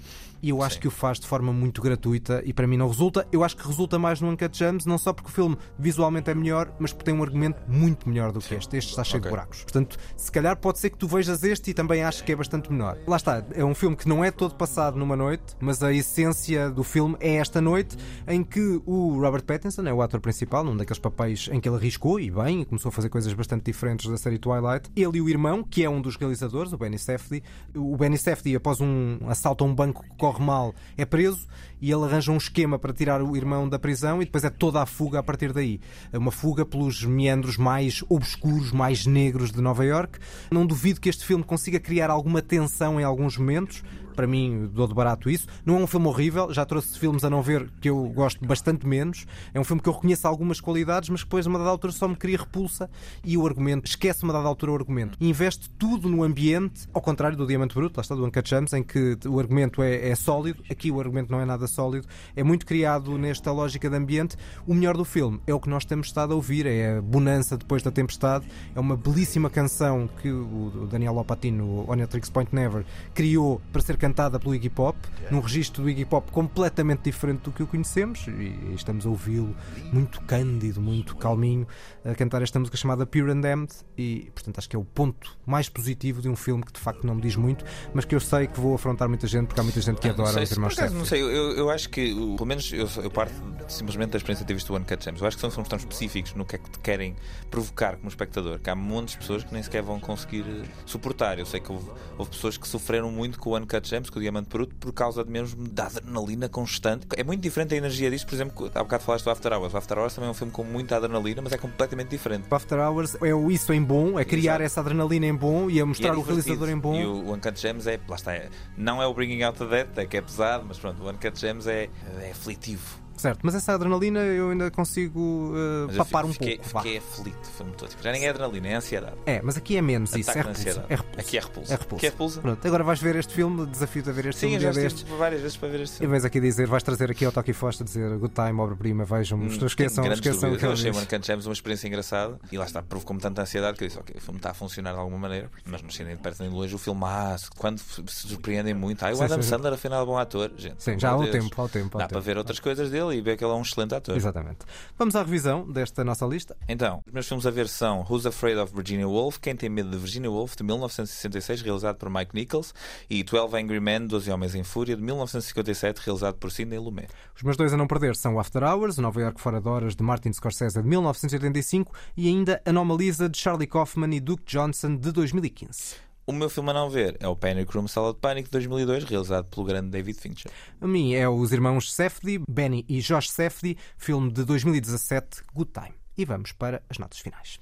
S1: E eu acho que o faz de forma muito gratuita e para mim não resulta. Eu acho que resulta mais no Uncut Gems, não só porque o filme visualmente é melhor, mas porque tem um argumento muito melhor do que este. Este está cheio
S2: Ok.
S1: de buracos. Portanto, se calhar pode ser que tu vejas este e também aches que é bastante menor. Lá está, é um filme que não é todo passado numa noite, mas a essência do filme é esta noite em que o Robert Pattinson é o ator principal, num daqueles papéis em que ele arriscou e bem, e começou a fazer coisas bastante diferentes da série Twilight. Ele e o irmão, que é um dos realizadores, o Benny Safdie, o Benny Safdie, após um assalto a um banco corre mal, é preso e ele arranja um esquema para tirar o irmão da prisão e depois é toda a fuga a partir daí. É uma fuga pelos meandros mais obscuros, mais negros de Nova York. Não duvido que este filme consiga criar alguma tensão em alguns momentos. Para mim, dou de barato isso. Não é um filme horrível, já trouxe filmes a não ver que eu gosto bastante menos. É um filme que eu reconheço algumas qualidades, mas que depois, a uma dada altura, só me cria repulsa e o argumento, esquece uma dada altura o argumento. Investe tudo no ambiente, ao contrário do Diamante Bruto, lá está, do Uncut Gems, em que o argumento é, é sólido. Aqui o argumento não é nada sólido. É muito criado nesta lógica de ambiente. O melhor do filme é o que nós temos estado a ouvir, é a bonança depois da tempestade. É uma belíssima canção que o Daniel Lopatino, o Oniatrix Point Never, criou para ser cantada pelo Iggy Pop, num registro do Iggy Pop completamente diferente do que o conhecemos, e estamos a ouvi-lo muito cândido, muito calminho, a cantar esta música chamada Pure and Damned, e portanto acho que é o ponto mais positivo de um filme que de facto não me diz muito, mas que eu sei que vou afrontar muita gente, porque há muita gente que
S2: não
S1: adora
S2: sei
S1: os irmãos
S2: Não sei, eu, eu acho que, pelo menos eu, eu parto simplesmente da experiência de ter visto o Uncut Gems. Eu acho que são filmes tão específicos no que é que te querem provocar como espectador, que há montes de pessoas que nem sequer vão conseguir eh, suportar. Eu sei que houve, houve pessoas que sofreram muito com o Uncut Gems, com o Diamante Bruto, por causa de mesmo da adrenalina constante. É muito diferente a energia disto, por exemplo, há bocado falaste do After Hours. O After Hours também é um filme com muita adrenalina, mas é completamente diferente.
S1: O After Hours é o isso em bom, é criar essa adrenalina em bom e a mostrar
S2: E é
S1: o realizador em bom.
S2: E o, o Uncut Gems é, lá está, é- não é o Bringing Out the Dead, é que é pesado, mas pronto, o Uncut Gems é, é aflitivo.
S1: Certo, mas essa adrenalina eu ainda consigo uh,
S2: Mas
S1: papar um
S2: fiquei,
S1: pouco. vá.
S2: Fiquei aflito o filme todo. Já nem é adrenalina, é ansiedade.
S1: É, mas aqui é menos isso,
S2: Ataque
S1: é
S2: de
S1: repulsa,
S2: ansiedade.
S1: é repulsa.
S2: Aqui é repulsa.
S1: É repulsa.
S2: Aqui é repulsa?
S1: Pronto, agora vais ver este filme, desafio-te a ver este
S2: Sim,
S1: filme um
S2: já estive várias vezes para ver este
S1: E
S2: filme.
S1: vens aqui dizer, vais trazer aqui ao Toque e Fosta dizer Good Time, obra-prima, vejam,
S2: Hum,
S1: esqueçam, esqueçam o que
S2: Eu achei. Uncut Gems uma experiência engraçada e lá está, provocou-me tanta ansiedade que eu disse: Ok, o filme está a funcionar de alguma maneira, mas não sei nem de perto nem de longe. O filme, ah, quando se surpreendem muito, ah, o
S1: Sim,
S2: Adam
S1: sim, sim.
S2: Sandler afinal é bom ator. Gente,
S1: Sim, já há
S2: Deus.
S1: tempo, há um tempo,
S2: Dá para ver outras coisas dele e ver que ele é um excelente ator.
S1: Exatamente. Vamos à revisão desta nossa lista.
S2: Então, os meus filmes a ver são Who's Afraid of Virginia Woolf, Quem Tem Medo de Virginia Woolf, de 1966, realizado por Mike Nichols, e 12 Angry Men, 12 Homens em Fúria, de 1957, realizado por Sidney Lumet.
S1: Os meus dois a não perder são After Hours, Nova York Fora de Horas, de Martin Scorsese, de 1985, e ainda Anomalisa, de Charlie Kaufman e Duke Johnson, de 2015.
S2: O meu filme a não ver é o Panic Room Sala de Pânico, de 2002, realizado pelo grande David Fincher.
S1: A mim é os irmãos Safdie, Benny e Josh Safdie, filme de 2017, Good Time. E vamos para as notas finais.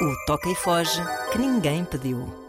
S3: O Toca e Foge que ninguém pediu.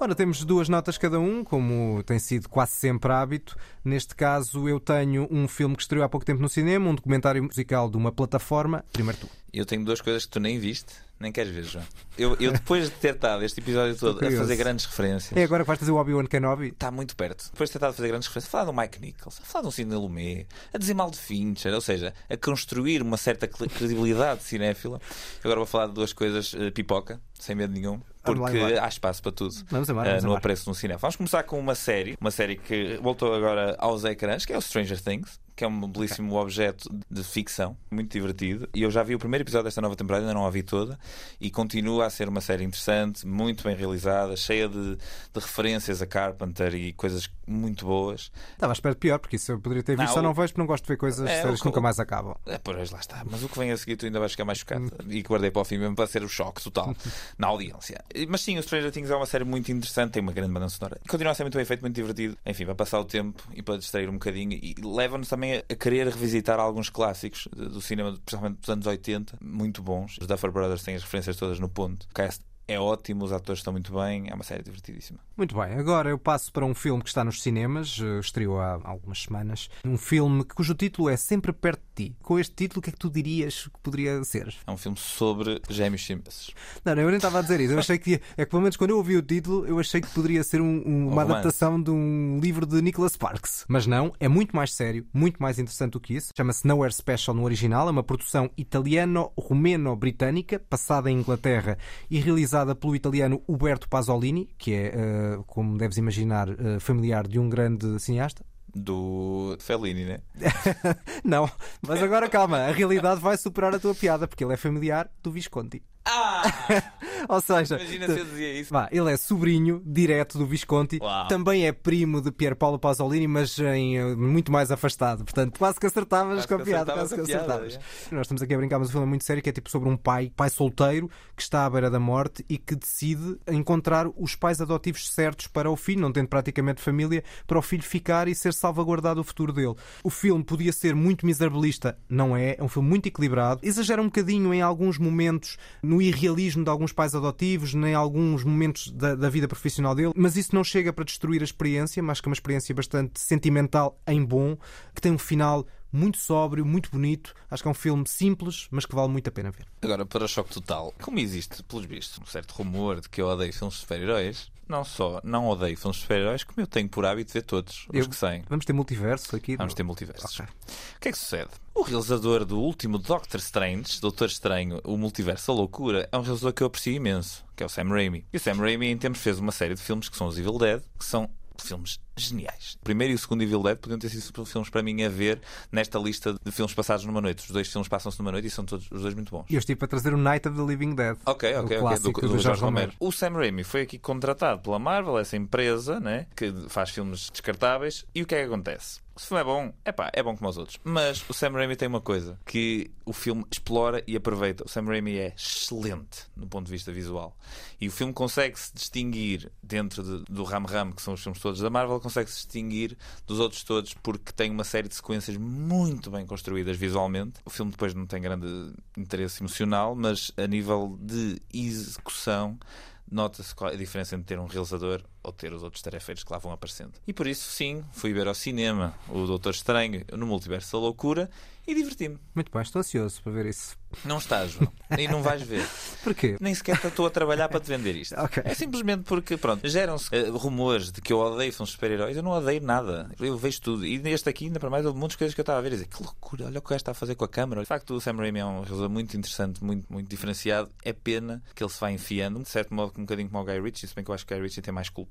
S1: Ora, temos duas notas cada um, como tem sido quase sempre hábito. Neste caso, eu tenho um filme que estreou há pouco tempo no cinema, um documentário musical de uma plataforma. Primeiro tu.
S2: Eu tenho duas coisas que tu nem viste, nem queres ver, João. Eu, eu depois de ter estado este episódio todo a fazer grandes referências.
S1: É agora que vais fazer o Obi-Wan Kenobi?
S2: Está muito perto. Depois de ter estado a fazer grandes referências, a falar do Mike Nichols, a falar de um Sidney Lumet, a dizer mal de Fincher, ou seja, a construir uma certa cre- credibilidade cinéfila. Agora vou falar de duas coisas eh, pipoca, sem medo nenhum,
S1: lá,
S2: porque há espaço para tudo
S1: Vamos embora,
S2: eh,
S1: vamos
S2: no
S1: embora.
S2: apreço no cinema. Vamos começar com uma série, uma série que voltou agora aos ecrãs, que é o Stranger Things. Que é um belíssimo objeto de ficção, muito divertido. E eu já vi o primeiro episódio desta nova temporada, ainda não a vi toda. E continua a ser uma série interessante, muito bem realizada, cheia de, de referências a Carpenter e coisas muito boas.
S1: Estava à espera de pior, porque isso eu poderia ter visto,
S2: Não,
S1: só
S2: o-
S1: não vejo porque não gosto de ver coisas
S2: É,
S1: que nunca mais acabam.
S2: É, pois lá está. Mas o que vem a seguir tu ainda vais ficar mais chocado. E que guardei para o fim mesmo para ser o choque total na audiência. Mas sim, o Stranger Things é uma série muito interessante, tem uma grande banda sonora. Continua a ser muito bem feito, muito divertido. Enfim, vai passar o tempo e para distrair um bocadinho. E leva-nos também a- a querer revisitar alguns clássicos do cinema, principalmente dos anos 80, muito bons. Os Duffer Brothers têm as referências todas no ponto. O cast é ótimo, os atores estão muito bem. É uma série divertidíssima.
S1: Muito bem, agora eu passo para um filme que está nos cinemas, eh, estreou há algumas semanas. Um filme cujo título é Sempre Perto de Ti. Com este título, o que é que tu dirias que poderia ser?
S2: É um filme sobre gêmeos siameses.
S1: Não, não, eu nem estava a dizer isso. Eu achei que. É que pelo menos quando eu ouvi o título, eu achei que poderia ser um- um- uma
S2: romance.
S1: adaptação de um livro de Nicholas Sparks. Mas não, é muito mais sério, muito mais interessante do que isso. Chama-se Nowhere Special no original. É uma produção italiano-romeno-britânica, passada em Inglaterra e realizada pelo italiano Uberto Pasolini, que é, eh, como deves imaginar, eh, familiar de um grande cineasta.
S2: Do Fellini, né?
S1: não, mas agora calma, a realidade vai superar a tua piada, porque ele é familiar do Visconti. Ou seja,
S2: Imagina se eu dizia isso.
S1: Vá, ele é sobrinho direto do Visconti,
S2: Uau.
S1: também é primo de Pier Paolo Pasolini, mas em, eh, muito mais afastado. Portanto, quase que acertavas
S2: Quase
S1: com a piada. Quase que
S2: piada,
S1: acertavas. Nós estamos aqui a brincar, mas o filme é muito sério, que é tipo sobre um pai, pai solteiro, que está à beira da morte e que decide encontrar os pais adotivos certos para o filho, não tendo praticamente família, para o filho ficar e ser salvaguardado o futuro dele. O filme podia ser muito miserabilista, não é? É um filme muito equilibrado, exagera um bocadinho em alguns momentos no irrealismo de alguns pais adotivos, em alguns momentos da, da vida profissional dele, mas isso não chega para destruir a experiência, mas que é uma experiência bastante sentimental em bom, que tem um final muito sóbrio, muito bonito. Acho que é um filme simples, mas que vale muito a pena ver.
S2: Agora, para choque total, como existe, pelos vistos, um certo rumor de que eu odeio filmes super-heróis, não só não odeio filmes de super-heróis, como eu tenho por hábito ver todos os
S1: Eu-
S2: que saem.
S1: Vamos ter multiverso aqui?
S2: Vamos ter multiversos. O que é que sucede? O realizador do último Doctor Strange, Doutor Estranho, o Multiverso da Loucura, é um realizador que eu aprecio imenso, que é o Sam Raimi. E o Sam Raimi, em tempos, fez uma série de filmes que são os Evil Dead, que são filmes geniais. O primeiro e o segundo Evil Dead podiam ter sido filmes para mim a ver nesta lista de filmes passados numa noite. Os dois filmes passam-se numa noite e são todos os dois muito bons.
S1: E eu estive para trazer o Night of the Living Dead.
S2: Ok, ok, ok.
S1: clássico
S2: Do,
S1: do,
S2: do
S1: Jorge Romero.
S2: O Sam Raimi foi aqui contratado pela Marvel, essa empresa, né? Que faz filmes descartáveis. E o que é que acontece? O filme é bom, é pá, é bom como os outros. Mas o Sam Raimi tem uma coisa que o filme explora e aproveita. O Sam Raimi é excelente no ponto de vista visual. E o filme consegue se distinguir dentro de- do Ram Ram, que são os filmes todos da Marvel, consegue se distinguir dos outros todos porque tem uma série de sequências muito bem construídas visualmente. O filme depois não tem grande interesse emocional, mas a nível de execução nota-se é a diferença entre ter um realizador ou ter os outros tarefeiros que lá vão aparecendo. E por isso, sim, fui ver ao cinema o Doutor Estranho no Multiverso da Loucura e diverti-me.
S1: Muito bem, estou ansioso para ver isso.
S2: Não estás, João. E não vais ver.
S1: Porquê?
S2: Nem sequer estou a trabalhar para te vender isto.
S1: Ok.
S2: É simplesmente porque, pronto, geram-se eh, rumores de que eu odeio filmes super-heróis. Eu não odeio nada. Eu vejo tudo. E neste aqui, ainda para mais, houve muitas coisas que eu estava a ver e dizer que loucura, olha o que o gajo está a fazer com a câmera. De facto, o Sam Raimi é um realizador muito interessante, muito, muito diferenciado. É pena que ele se vai enfiando, de certo modo, um bocadinho como o Guy Ritchie, se bem que eu acho que o Guy Ritchie tem mais culpa.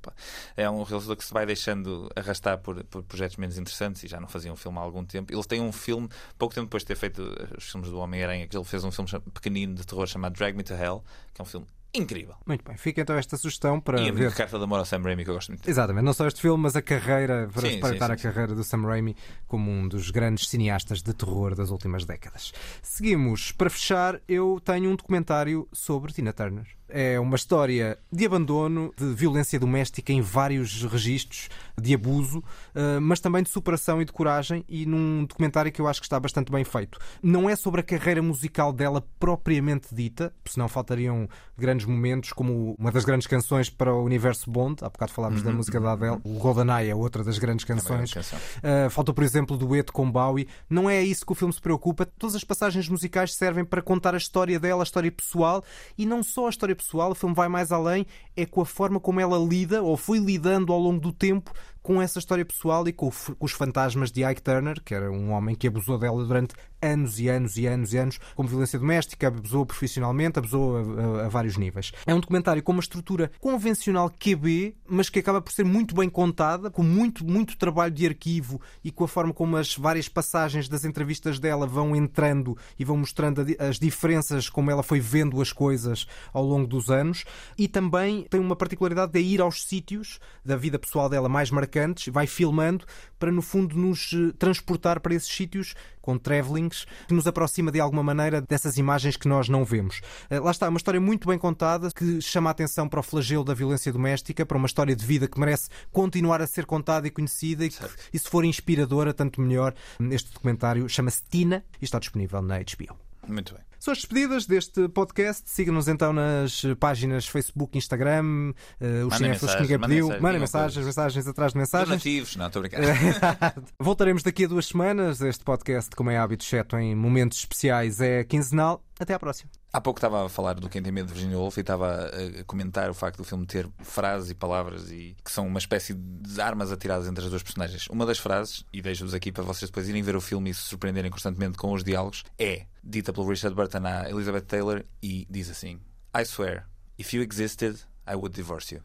S2: É um realizador que se vai deixando arrastar por, por projetos menos interessantes e já não fazia um filme há algum tempo. Ele tem um filme, pouco tempo depois de ter feito os filmes do Homem-Aranha, que ele fez um filme pequenino de terror chamado Drag Me to Hell, que é um filme incrível.
S1: Muito bem, fica então esta sugestão para
S2: E a
S1: ver.
S2: carta de amor ao Sam Raimi, que eu gosto muito.
S1: Exatamente, não só este filme, mas a carreira, para
S2: Sim,
S1: espreitar
S2: sim,
S1: a
S2: sim,
S1: carreira do Sam Raimi como um dos grandes cineastas de terror das últimas décadas. Seguimos. Para fechar, eu tenho um documentário sobre Tina Turner. É uma história de abandono, de violência doméstica em vários registros, de abuso, eh, mas também de superação e de coragem, e num documentário que eu acho que está bastante bem feito. Não é sobre a carreira musical dela propriamente dita, senão faltariam grandes momentos, como uma das grandes canções para o universo Bond. Há bocado falámos da
S2: Uhum,
S1: música da Adele. O GoldenEye é outra das grandes canções.
S2: canção.
S1: Uh, faltou, por exemplo, o dueto com Bowie. Não é isso que o filme se preocupa. Todas as passagens musicais servem para contar a história dela, a história pessoal, e não só a história pessoal, o filme vai mais além, é com a forma como ela lida, ou foi lidando ao longo do tempo, com essa história pessoal e com, com os fantasmas de Ike Turner, que era um homem que abusou dela durante anos e anos e anos e anos, como violência doméstica, abusou profissionalmente, abusou a, a- a vários níveis. É um documentário com uma estrutura convencional QB, mas que acaba por ser muito bem contada, com muito, muito trabalho de arquivo e com a forma como as várias passagens das entrevistas dela vão entrando e vão mostrando as diferenças, como ela foi vendo as coisas ao longo dos anos. E também tem uma particularidade de ir aos sítios da vida pessoal dela mais marcantes, vai filmando para, no fundo, nos eh, transportar para esses sítios com travelings, que nos aproxima de alguma maneira dessas imagens que nós não vemos. Eh, Lá está, uma história muito bem contada que chama a atenção para o flagelo da violência doméstica, para uma história de vida que merece continuar a ser contada e conhecida e que, e se for inspiradora, tanto melhor. Este documentário chama-se Tina e está disponível na HBO.
S2: Muito bem.
S1: São as despedidas deste podcast. Siga-nos então nas páginas Facebook, Instagram, eh, os cinéfilos que ninguém pediu. Mandem mensagens, mensagens atrás de mensagens.
S2: Donativos, não, estou a brincar.
S1: Voltaremos daqui a duas semanas. Este podcast, como é hábito, exceto em momentos especiais, é quinzenal. Até à próxima.
S2: Há pouco estava a falar do Quem Tem Medo de Virginia Woolf e estava a comentar o facto do filme ter frases e palavras e que são uma espécie de armas atiradas entre as duas personagens. Uma das frases, e deixo-vos aqui para vocês depois irem ver o filme e se surpreenderem constantemente com os diálogos, é dita pelo Richard Burton à Elizabeth Taylor e diz assim: I swear, if you existed, I would divorce you.